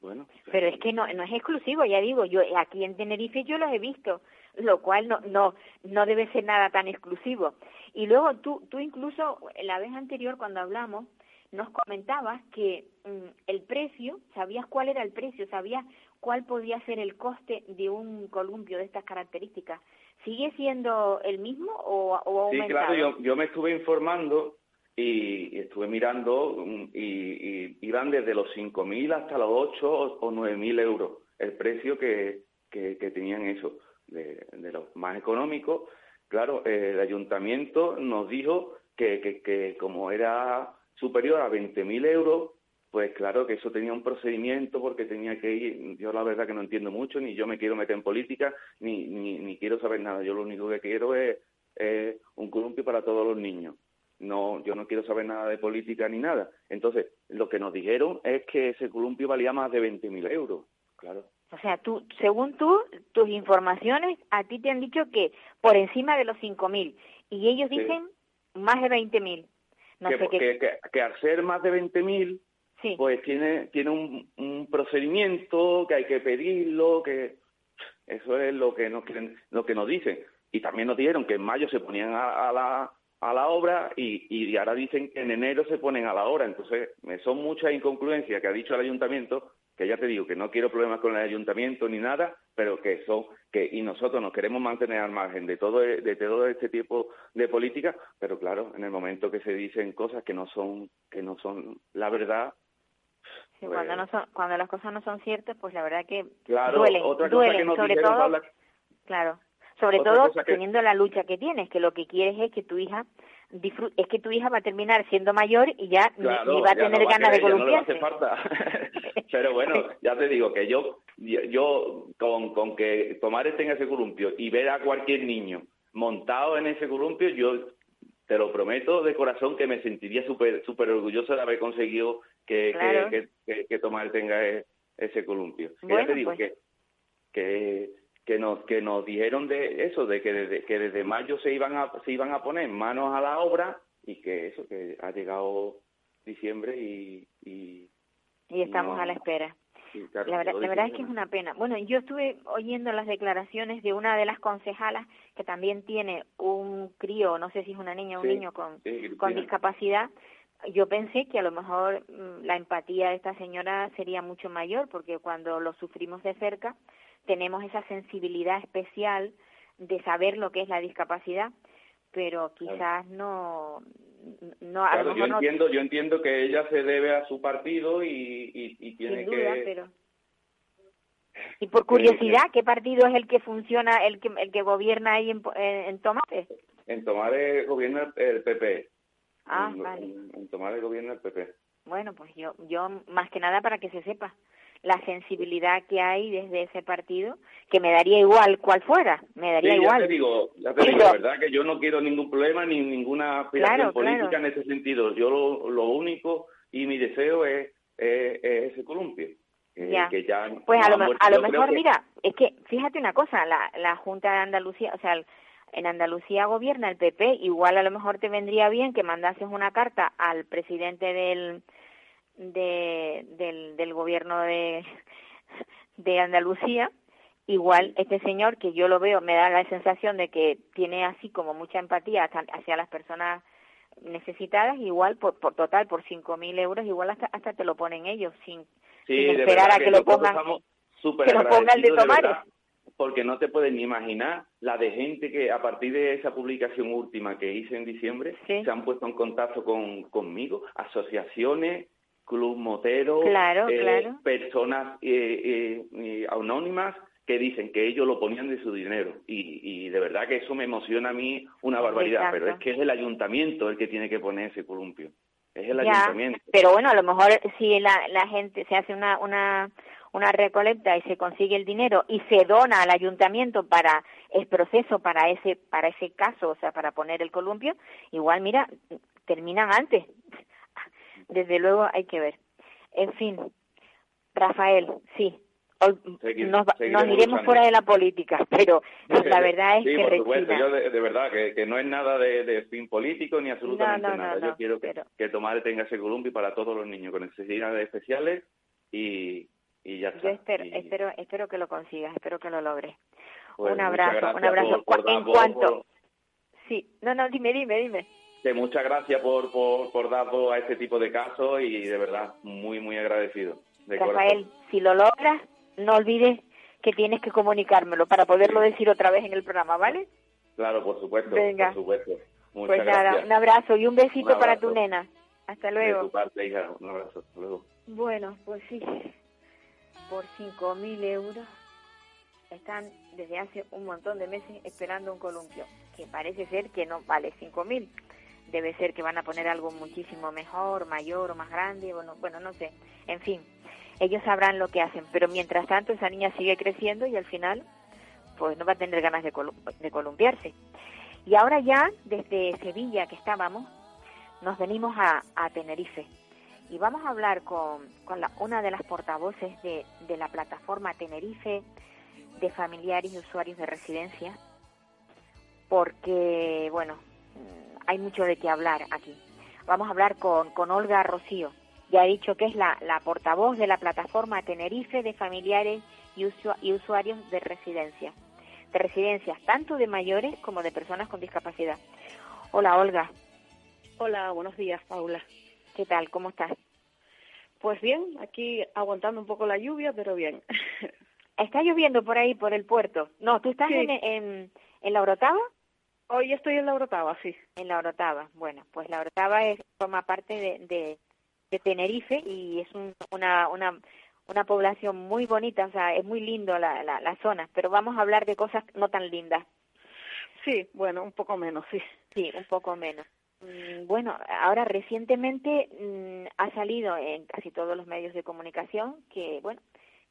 Bueno Pero es que no, no es exclusivo, ya digo, yo aquí en Tenerife yo los he visto, lo cual no, no, no debe ser nada tan exclusivo. Y luego tú, tú incluso, la vez anterior cuando hablamos, nos comentabas que mm, el precio, sabías cuál era el precio, sabías cuál podía ser el coste de un columpio de estas características. ¿Sigue siendo el mismo o, o ha Sí, claro, yo, yo me estuve informando y, y estuve mirando mm, y, y iban desde los 5.000 hasta los 8 o, o 9.000 euros el precio que, que, que tenían eso, de, de los más económicos. Claro, eh, el ayuntamiento nos dijo que, que, que como era superior a 20.000 euros, pues claro que eso tenía un procedimiento porque tenía que ir, yo la verdad que no entiendo mucho, ni yo me quiero meter en política, ni, ni, ni quiero saber nada, yo lo único que quiero es, es un columpio para todos los niños. No, yo no quiero saber nada de política ni nada. Entonces, lo que nos dijeron es que ese columpio valía más de 20.000 euros, claro. O sea, tú, según tú, tus informaciones, a ti te han dicho que por encima de los 5.000 y ellos Sí. dicen más de 20.000. No que, sé qué. que, que, que al ser más de 20.000, sí. pues tiene, tiene un, un procedimiento que hay que pedirlo, que eso es lo que nos quieren, lo que nos dicen. Y también nos dijeron que en mayo se ponían a, a la a la obra y, y ahora dicen que en enero se ponen a la obra. Entonces, son muchas incongruencias que ha dicho el ayuntamiento que ya te digo que no quiero problemas con el ayuntamiento ni nada, pero que son que y nosotros nos queremos mantener al margen de todo de todo este tipo de política, pero claro, en el momento que se dicen cosas que no son que no son la verdad, Sí, cuando, pues no son, cuando las cosas no son ciertas, pues la verdad que Claro, duelen, otra cosa duelen, que nos sobre dijeron, todo, Paula, claro, sobre todo que- teniendo la lucha que tienes, que lo que quieres es que tu hija es que tu hija va a terminar siendo mayor y ya ni- Claro, ni, va a tener no va a ganas de querer, no le columpiarse. hace falta. Pero bueno, ya te digo que yo, yo, yo con, con que Tomás esté en ese columpio y ver a cualquier niño montado en ese columpio, yo te lo prometo de corazón que me sentiría súper súper orgulloso de haber conseguido que, Claro. que, que, que Tomás tenga e- ese columpio. Que ya Bueno, te digo pues. que, que que nos que nos dijeron de eso de que desde que desde mayo se iban a se iban a poner manos a la obra y que eso que ha llegado diciembre y y, Y estamos no- a la espera. claro, La verdad, la verdad es que es una pena. Bueno, yo estuve oyendo las declaraciones de una de las concejalas que también tiene un crío, no sé si es una niña o un Sí, niño con, sí, con discapacidad. Yo pensé que a lo mejor mm, la empatía de esta señora sería mucho mayor, porque cuando lo sufrimos de cerca tenemos esa sensibilidad especial de saber lo que es la discapacidad, pero quizás no, no Claro, yo no entiendo yo entiendo que ella se debe a su partido y, y, y tiene sin duda, que pero y por curiosidad, ¿qué partido es el que funciona, el que el que gobierna ahí en, en, en Tomate? en tomar el gobierno el, PP Ah, en, vale. en- en tomar el gobierno el PP Bueno, pues yo yo más que nada para que se sepa la sensibilidad que hay desde ese partido, que me daría igual cual fuera, me daría Sí, igual. Ya te digo, ya te digo, la verdad que yo no quiero ningún problema ni ninguna aspiración Claro, política claro. en ese sentido. Yo lo, lo único y mi deseo es, es, es ese columpio. que- Ya. que ya Pues no a lo, muerto. a lo mejor, que- mira, es que fíjate una cosa, la, la Junta de Andalucía, o sea, el- en Andalucía gobierna el PP, igual a lo mejor te vendría bien que mandases una carta al presidente del de, del, del gobierno de, de Andalucía, igual este señor que yo lo veo, me da la sensación de que tiene así como mucha empatía hacia, hacia las personas necesitadas, igual por, por total, por cinco mil euros, igual hasta, hasta te lo ponen ellos, sin, Sí, sin esperar a que, lo pongan que lo ponga el de Tomares. porque no te puedes ni imaginar la de gente que a partir de esa publicación última que hice en diciembre Sí. se han puesto en contacto con conmigo, asociaciones, club motero, Claro, eh, claro. personas eh, eh, eh, anónimas que dicen que ellos lo ponían de su dinero y, y de verdad que eso me emociona a mí una barbaridad, Exacto. pero es que es el ayuntamiento el que tiene que poner ese columpio, es el Ya, ayuntamiento. pero bueno, a lo mejor si la, la gente se hace una, una, una recolecta y se consigue el dinero y se dona al ayuntamiento para el proceso, para ese, para ese caso, o sea, para poner el columpio, igual, mira, terminan antes. Desde luego hay que ver. En fin, Rafael, sí, ol- Segui- nos, nos iremos fuera de la política, pero la verdad es sí, que por supuesto, yo de, de verdad que, que no es nada de, de fin político ni absolutamente No, no, no, nada. no, yo quiero que, pero- que Tomás tenga ese columpio para todos los niños con necesidades especiales y, y ya está. Yo espero, Y, espero, espero que lo consigas, espero que lo logres. pues, un abrazo, un abrazo. por- por en cuanto, por- sí, no, no, dime, dime, dime. Que muchas gracias por, por, por dar voz a este tipo de casos y de verdad muy, muy agradecido. De Rafael, corazón. si lo logras, no olvides que tienes que comunicármelo para poderlo decir otra vez en el programa, ¿vale? Claro, por supuesto, Venga. por supuesto. Muchas pues nada, gracias. un abrazo y un besito Un para tu nena. Hasta De luego. tu parte, hija. Un abrazo. Hasta luego. Bueno, pues sí, por 5.000 euros están desde hace un montón de meses esperando un columpio, que parece ser que no vale 5.000. Debe ser que van a poner algo muchísimo mejor, mayor o más grande, bueno, bueno, no sé. En fin, ellos sabrán lo que hacen, pero mientras tanto esa niña sigue creciendo y al final pues no va a tener ganas de, colum- de columpiarse. Y ahora ya, desde Sevilla que estábamos, nos venimos a, a Tenerife y vamos a hablar con, con una de las portavoces de, de la plataforma Tenerife de familiares y usuarios de residencia, porque, bueno, hay mucho de qué hablar aquí. Vamos a hablar con, con Olga Rocío, ya he dicho que es la, la portavoz de la plataforma Tenerife de familiares y, usua- y usuarios de residencia, de residencias tanto de mayores como de personas con discapacidad. Hola Olga, Hola, buenos días, Paula. ¿qué tal? ¿Cómo estás? Pues bien, aquí aguantando un poco la lluvia, pero bien. ¿Está lloviendo por ahí, por el puerto? No, ¿tú estás Sí. en, en, en la Orotava? Hoy estoy en la Orotava, sí. En la Orotava. Bueno, pues la Orotava es, forma parte de, de, de Tenerife y es un- una, una, una población muy bonita, o sea, es muy lindo la, la, la zona, pero vamos a hablar de cosas no tan lindas. Sí, bueno, un poco menos, sí. Sí, un poco menos. Mm, Bueno, ahora recientemente mm, ha salido en casi todos los medios de comunicación que, bueno,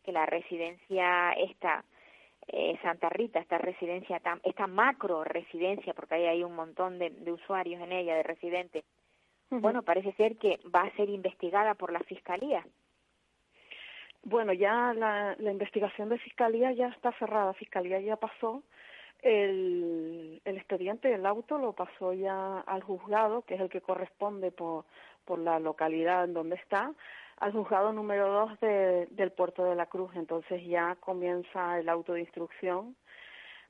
que la residencia esta eh, Santa Rita, esta residencia, tan, esta macro residencia, porque ahí hay un montón de, de usuarios en ella, de residentes, bueno, parece ser que va a ser investigada por la fiscalía. Bueno, ya la, la investigación de fiscalía ya está cerrada. Fiscalía ya pasó el, el expediente, el auto lo pasó ya al juzgado, que es el que corresponde por, por la localidad en donde está, al juzgado número 2 de, del puerto de la Cruz. Entonces ya comienza el auto de instrucción.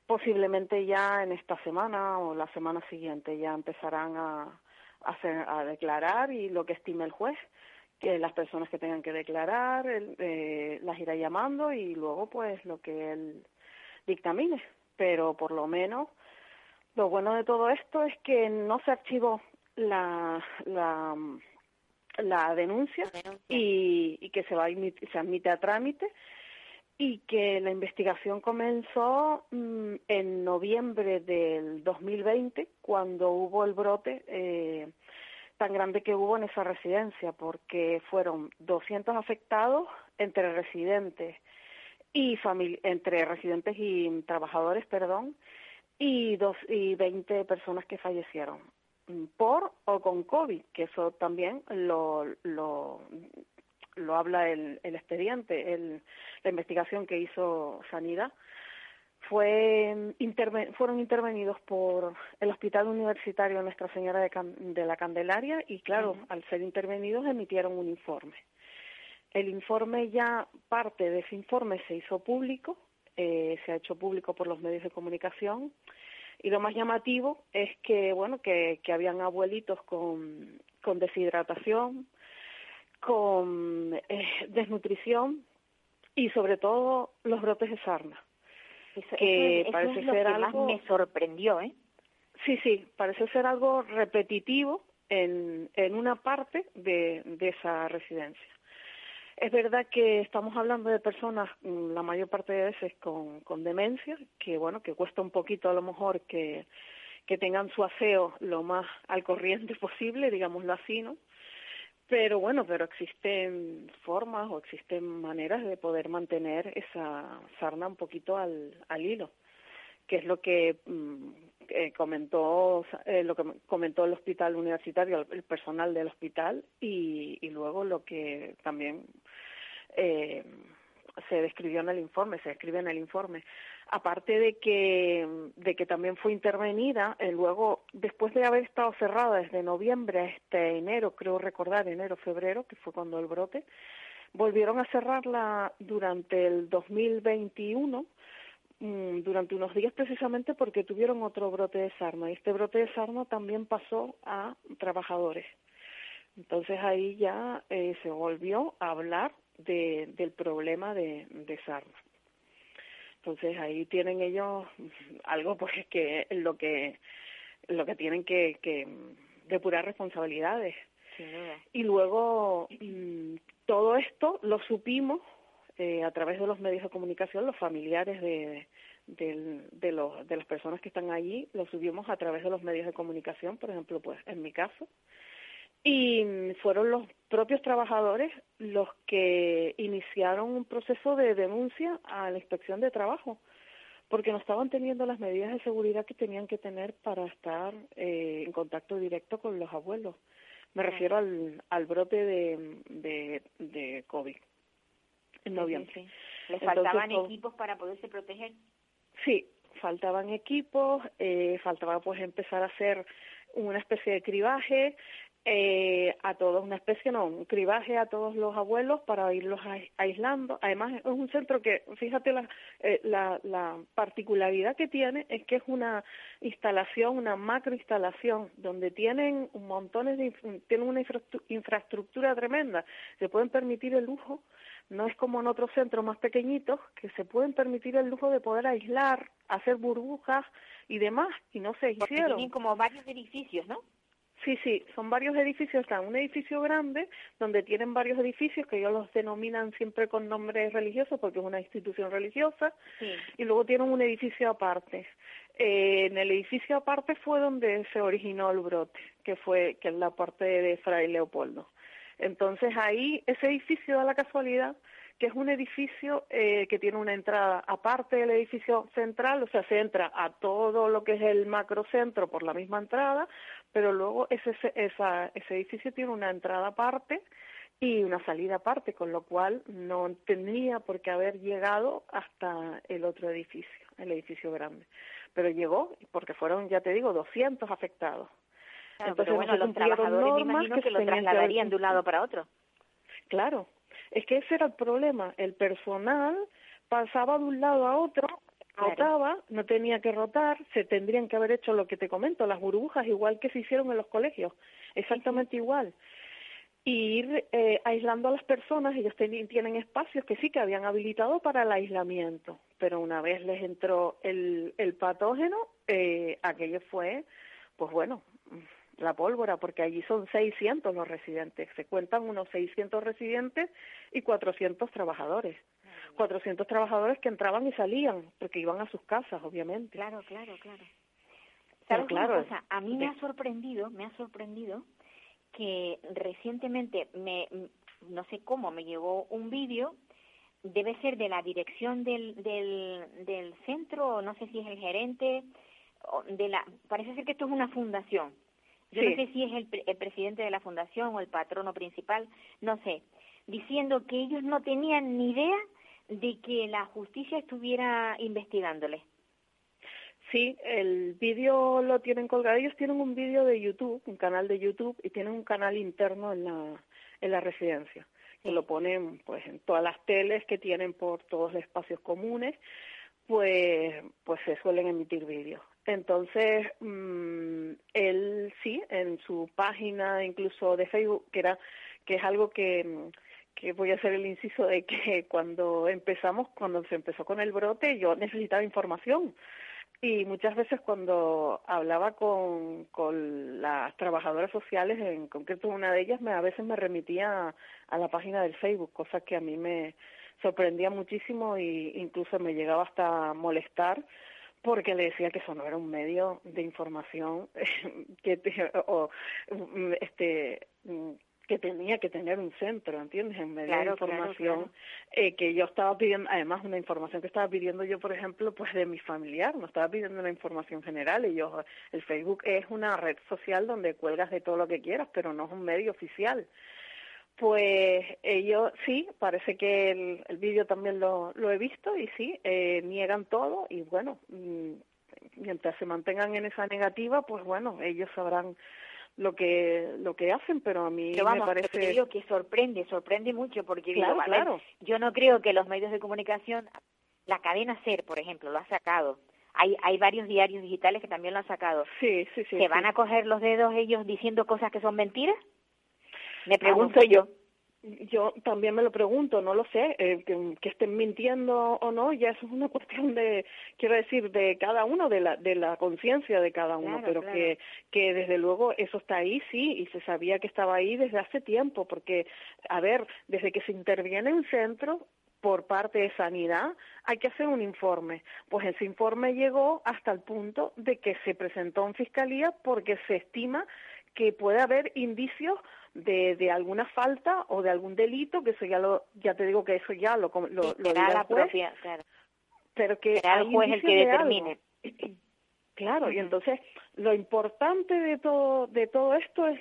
Posiblemente ya en esta semana o la semana siguiente ya empezarán a, hacer, a declarar y lo que estime el juez que las personas que tengan que declarar él, eh, las irá llamando y luego pues lo que él dictamine pero por lo menos lo bueno de todo esto es que no se archivó la la, la denuncia y, y que se va a admit- se admite a trámite y que la investigación comenzó mm, en noviembre del 2020 cuando hubo el brote eh, tan grande que hubo en esa residencia, porque fueron 200 afectados entre residentes y entre residentes y trabajadores, perdón, y dos y 20 personas que fallecieron por o con COVID, que eso también lo lo, lo habla el, el expediente, el, la investigación que hizo Sanidad fue interve- fueron intervenidos por el Hospital Universitario Nuestra Señora de, Can- de la Candelaria y claro, al ser intervenidos emitieron un informe. El informe ya, parte de ese informe se hizo público, eh, se ha hecho público por los medios de comunicación y lo más llamativo es que, bueno, que, que habían abuelitos con, con deshidratación, con eh, desnutrición y sobre todo los brotes de sarna Eso, que eso- eso parece es lo ser que algo más me sorprendió, ¿eh? sí sí parece ser algo repetitivo en, en una parte de, de esa residencia es verdad que estamos hablando de personas mm, la mayor parte de veces con, demencia que bueno que cuesta un poquito a lo mejor que que tengan su aseo lo más al corriente posible digámoslo así no pero bueno, pero existen formas o existen maneras de poder mantener esa sarna un poquito al, al hilo, que es lo que mm, eh, comentó eh, lo que comentó el hospital universitario, el, personal del hospital y, y luego lo que también eh, se describió en el informe, se describe en el informe. Aparte de que, de que también fue intervenida, eh, luego, después de haber estado cerrada desde noviembre hasta enero, creo recordar, enero, febrero, que fue cuando el brote, volvieron a cerrarla durante el 2021, mm, durante unos días precisamente porque tuvieron otro brote de sarna. Y este brote de sarna también pasó a trabajadores. Entonces ahí ya eh, se volvió a hablar de, del problema de, de sarna. Entonces ahí tienen ellos algo pues que lo que lo que tienen que, que depurar responsabilidades. Sin duda. Y luego mm, todo esto lo supimos eh, a través de los medios de comunicación, los familiares de, del- de, los, de las personas que están allí, lo subimos a través de los medios de comunicación, por ejemplo, pues en mi caso, y mm, fueron los propios trabajadores los que iniciaron un proceso de denuncia a la inspección de trabajo porque no estaban teniendo las medidas de seguridad que tenían que tener para estar eh, en contacto directo con los abuelos. Me refiero al, al brote de, de, de COVID en noviembre. Sí, faltaban equipos para poderse proteger. Sí, faltaban equipos, eh, faltaba pues empezar a hacer una especie de cribaje, eh, a todos, una especie, no, un cribaje a todos los abuelos para irlos aislando. Además, es un centro que, fíjate, la, eh, la, la particularidad que tiene es que es una instalación, una macroinstalación, donde tienen un montones de, tienen una infraestructura tremenda, se pueden permitir el lujo no es como en otros centros más pequeñitos que se pueden permitir el lujo de poder aislar, hacer burbujas y demás, y no se hicieron. tienen como varios edificios, ¿no? Sí, sí, son varios edificios. Está un edificio grande donde tienen varios edificios que ellos los denominan siempre con nombres religiosos porque es una institución religiosa. Y luego tienen un edificio aparte. Eh, en el edificio aparte fue donde se originó el brote, que fue que es la parte de Fray Leopoldo. Entonces ahí ese edificio da la casualidad que es un edificio eh, que tiene una entrada aparte del edificio central, o sea, se entra a todo lo que es el macrocentro por la misma entrada, pero luego ese, esa, ese edificio tiene una entrada aparte y una salida aparte, con lo cual no tenía por qué haber llegado hasta el otro edificio, el edificio grande. Pero llegó porque fueron, ya te digo, 200 afectados. Entonces, bueno, los trabajadores me imagino que, que lo trasladarían de un lado para otro. Claro, es que ese era el problema. El personal pasaba de un lado a otro, rotaba, no tenía que rotar, se tendrían que haber hecho lo que te comento, las burbujas, igual que se hicieron en los colegios, exactamente igual. Y ir eh, aislando a las personas, ellos tienen espacios que sí que habían habilitado para el aislamiento, pero una vez les entró el, el patógeno, eh, aquello fue, pues bueno, la pólvora, porque allí son 600 los residentes. Se cuentan unos 600 residentes y 400 trabajadores. 400 trabajadores que entraban y salían, porque iban a sus casas, obviamente. Claro, claro, claro. ¿Sabes claro, una cosa? A mí me ha sorprendido, me ha sorprendido que recientemente me, no sé cómo, me llegó un vídeo, debe ser de la dirección del, del, del centro, no sé si es el gerente, de la, parece ser que esto es una fundación, yo no sé si es el, presidente de la fundación o el patrono principal, no sé, diciendo que ellos no tenían ni idea de que la justicia estuviera investigándole. Sí, el vídeo lo tienen colgado. Ellos tienen un vídeo de YouTube, un canal de YouTube, y tienen un canal interno en la, en la residencia, que lo ponen pues en todas las teles que tienen por todos los espacios comunes, pues, pues se suelen emitir vídeos. Entonces, mmm, él sí, en su página incluso de Facebook, que era que es algo que, que voy a hacer el inciso de que cuando empezamos, cuando se empezó con el brote, yo necesitaba información. Y muchas veces cuando hablaba con, con las trabajadoras sociales, en concreto una de ellas, me, a veces me remitía a, la página del Facebook, cosa que a mí me sorprendía muchísimo e incluso me llegaba hasta molestar porque le decía que eso no era un medio de información que o, este que tenía que tener un centro, ¿entiendes? En medio de información Eh, que yo estaba pidiendo, además una información que estaba pidiendo yo, por ejemplo, pues de mi familiar, no estaba pidiendo una información general y yo, el Facebook es una red social donde cuelgas de todo lo que quieras, pero no es un medio oficial. Pues ellos sí, parece que el, el vídeo también lo, lo he visto y sí, eh, niegan todo y bueno, mm, mientras se mantengan en esa negativa, pues bueno, ellos sabrán lo que lo que hacen, pero a mí me parece que sorprende, sorprende mucho porque claro, yo no creo que los medios de comunicación, la cadena Ser, por ejemplo, lo ha sacado. Hay hay varios diarios digitales que también lo han sacado. Sí, sí, sí. ¿Se van a coger los dedos ellos diciendo cosas que son mentiras? Me pregunto yo. Yo también me lo pregunto, no lo sé, eh, que, estén mintiendo o no, ya eso es una cuestión de, quiero decir, de cada uno, de la, de la conciencia de cada uno, pero que, que desde luego eso está ahí, sí, y se sabía que estaba ahí desde hace tiempo, porque, a ver, desde que se interviene en centro, por parte de sanidad hay que hacer un informe. Pues ese informe llegó hasta el punto de que se presentó en fiscalía porque se estima que puede haber indicios de, de alguna falta o de algún delito, que eso ya lo, ya te digo que eso ya lo, lo, lo la propia, claro. Pero que será el juez el que determine. Claro, y entonces lo importante de todo, de todo esto es,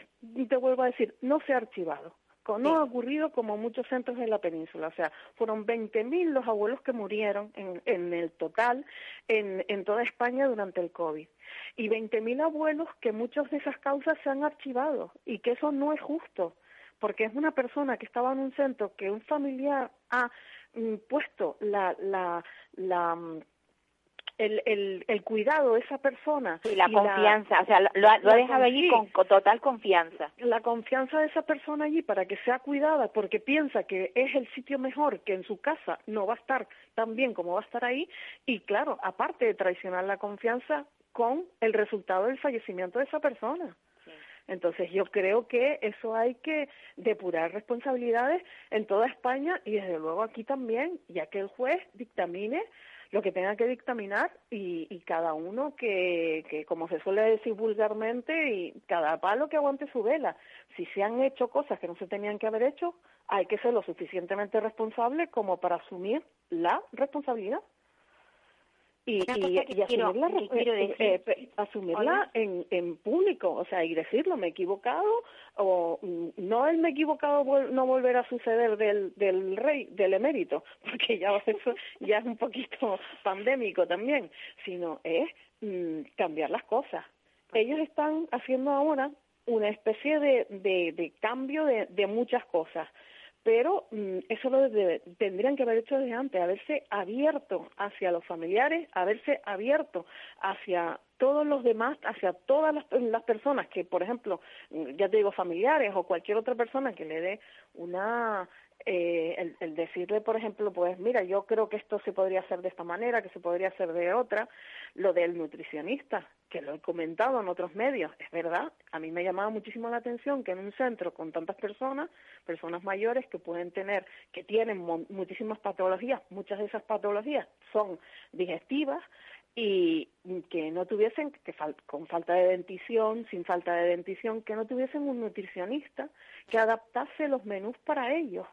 te vuelvo a decir, no se ha archivado no ha ocurrido como muchos centros de la península. O sea, fueron 20.000 los abuelos que murieron en, en el total en, en toda España durante el COVID. Y 20.000 abuelos que muchas de esas causas se han archivado y que eso no es justo porque es una persona que estaba en un centro que un familiar ha mm, puesto la, la, la mm, el, el, el, cuidado de esa persona. y la confianza, o sea, lo, ha, dejado allí con, total confianza. La confianza de esa persona allí para que sea cuidada porque piensa que es el sitio mejor, que en su casa no va a estar tan bien como va a estar ahí. Y claro, aparte de traicionar la confianza con el resultado del fallecimiento de esa persona. Entonces yo creo que eso hay que depurar responsabilidades en toda España y desde luego aquí también, ya que el juez dictamine lo que tenga que dictaminar y, y cada uno que, que, como se suele decir vulgarmente, y cada palo que aguante su vela. Si se han hecho cosas que no se tenían que haber hecho, hay que ser lo suficientemente responsable como para asumir la responsabilidad y, y, asumirla, eh, eh, eh, asumirla en, en público, o sea, y decirlo, me he equivocado, o mm, no el me he equivocado no volver a suceder del, del rey, del emérito, porque ya eso ya es un poquito pandémico también, sino es mm, cambiar las cosas. Ellos están haciendo ahora una especie de, de, de cambio de, de muchas cosas pero mm, eso lo tendrían que haber hecho desde antes, haberse abierto hacia los familiares, haberse abierto hacia todos los demás, hacia todas las, las, personas que, por ejemplo, mm, ya te digo, familiares o cualquier otra persona que le dé una eh, el, el, decirle, por ejemplo, pues mira, yo creo que esto se podría hacer de esta manera, que se podría hacer de otra, lo del nutricionista, que lo he comentado en otros medios, es verdad, a mí me llamaba muchísimo la atención que en un centro con tantas personas, personas mayores que pueden tener, que tienen muchísimas patologías, muchas de esas patologías son digestivas, y que no tuviesen, que con falta de dentición, sin falta de dentición, que no tuviesen un nutricionista que adaptase los menús para ellos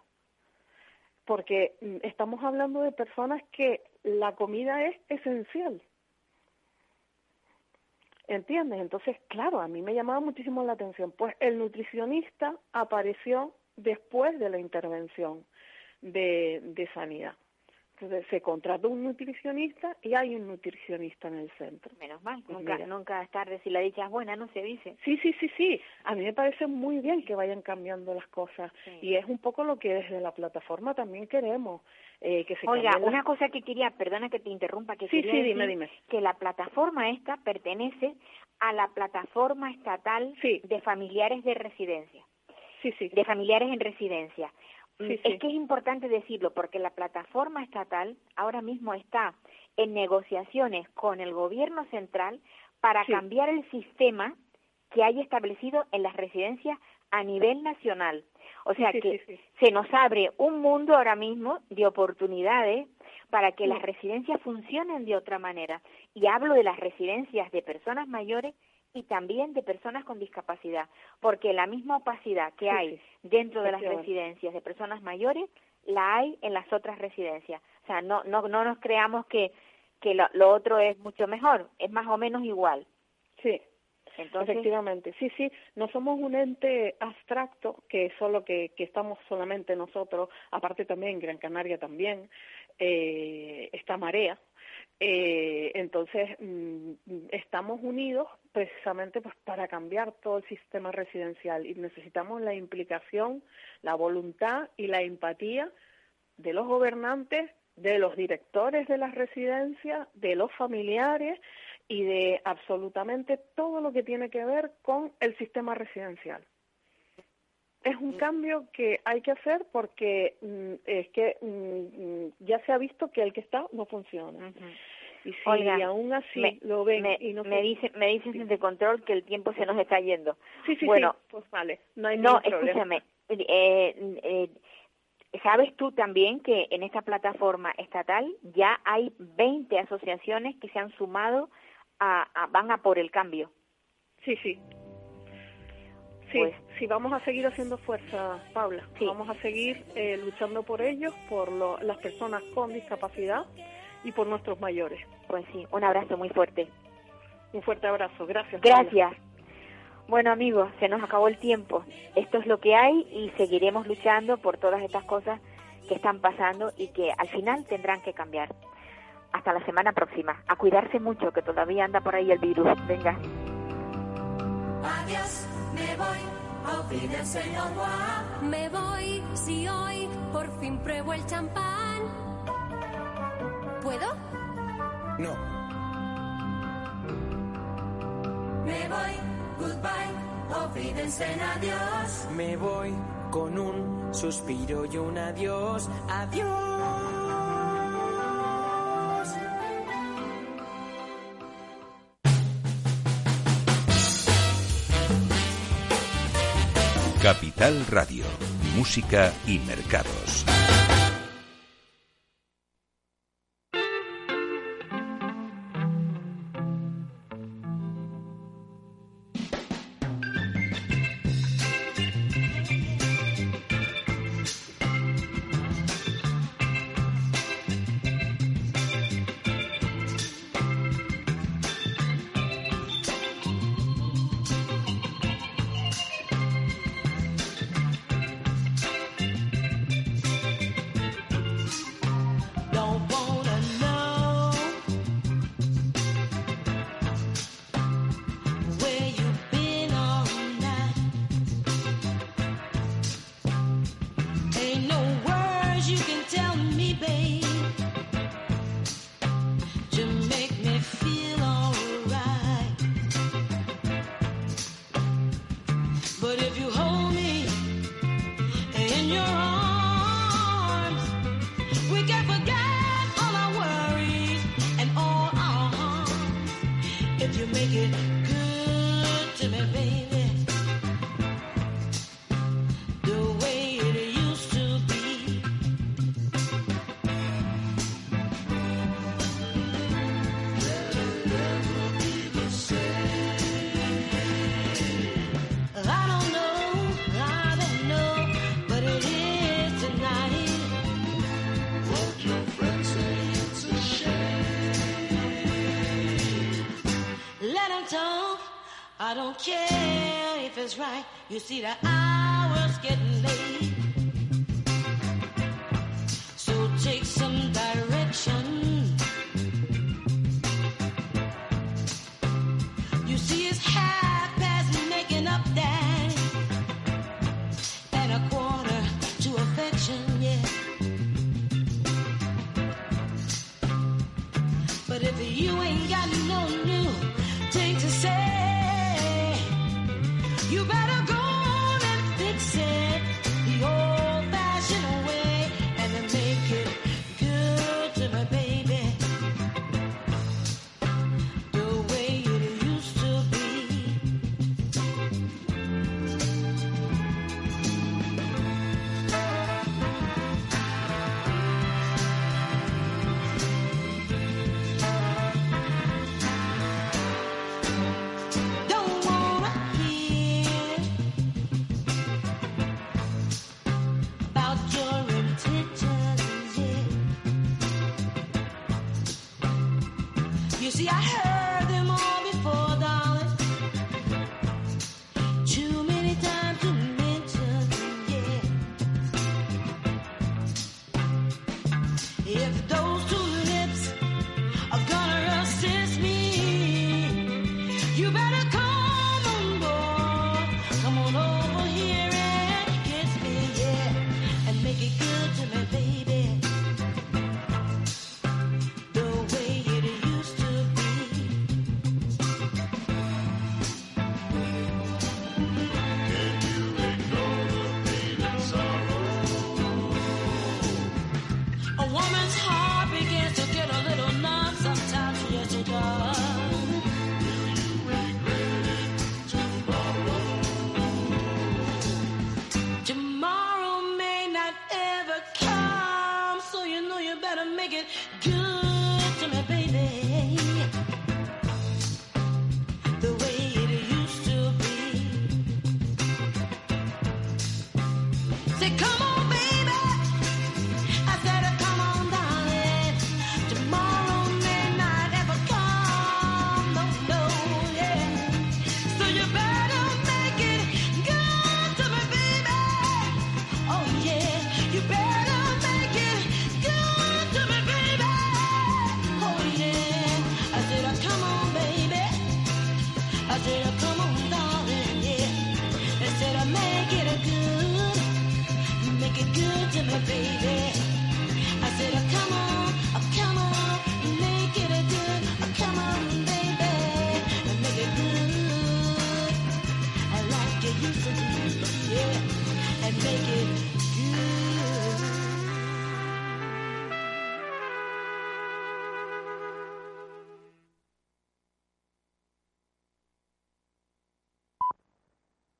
porque mm, estamos hablando de personas que la comida es esencial. ¿Entiendes? Entonces, claro, a mí me llamaba muchísimo la atención. Pues el nutricionista apareció después de la intervención de, de sanidad. Entonces se contrata un nutricionista y hay un nutricionista en el centro. Menos mal, pues nunca, nunca es tarde si la dicha es buena, no se dice. Sí, sí, sí, sí. A mí me parece muy bien que vayan cambiando las cosas y es un poco lo que desde la plataforma también queremos. Eh, que se Oiga, una cosa que quería, perdona que te interrumpa, que sí, sí, dime, dime. que la plataforma esta pertenece a la plataforma estatal de familiares de residencia. Sí, sí. De familiares en residencia. Es que es importante decirlo porque la plataforma estatal ahora mismo está en negociaciones con el gobierno central para cambiar el sistema que hay establecido en las residencias a nivel nacional. O sea que se nos abre un mundo ahora mismo de oportunidades para que las residencias funcionen de otra manera. Y hablo de las residencias de personas mayores y también de personas con discapacidad, porque la misma opacidad que hay dentro de las residencias de personas mayores la hay en las otras residencias. O sea, no no no nos creamos que que lo, otro es mucho mejor, es más o menos igual. Sí. Entonces, Efectivamente, sí, sí, no somos un ente abstracto que solo que, que estamos solamente nosotros, aparte también Gran Canaria también, eh, esta marea, eh, entonces, mm, estamos unidos precisamente pues, para cambiar todo el sistema residencial y necesitamos la implicación, la voluntad y la empatía de los gobernantes, de los directores de las residencias, de los familiares y de absolutamente todo lo que tiene que ver con el sistema residencial es un cambio que hay que hacer porque mm, es que mm, ya se ha visto que el que está no funciona. Y si aún así lo ven y no me dicen me dicen de control que el tiempo se nos está yendo. Sí, sí, bueno, pues vale, no hay No, escúchame. Eh, eh, ¿Sabes tú también que en esta plataforma estatal ya hay 20 asociaciones que se han sumado a, a van a por el cambio? Sí, sí. Sí, pues, sí, vamos a seguir haciendo fuerza, Paula. Vamos a seguir eh, luchando por ellos, por las personas con discapacidad y por nuestros mayores. Pues sí, un abrazo muy fuerte. Un fuerte abrazo, gracias. Gracias. Bueno amigos, se nos acabó el tiempo. Esto es lo que hay y seguiremos luchando por todas estas cosas que están pasando y que al final tendrán que cambiar. Hasta la semana próxima. A cuidarse mucho, que todavía anda por ahí el virus. Venga. Adiós, me voy, auf señor Me voy si hoy por fin pruebo el champán. ¿Puedo? No. Me voy, goodbye, auf adiós. Me voy con un suspiro y un adiós, adiós. Capital Radio, Música y Mercados. I don't care if it's right. You see, the hour's getting late.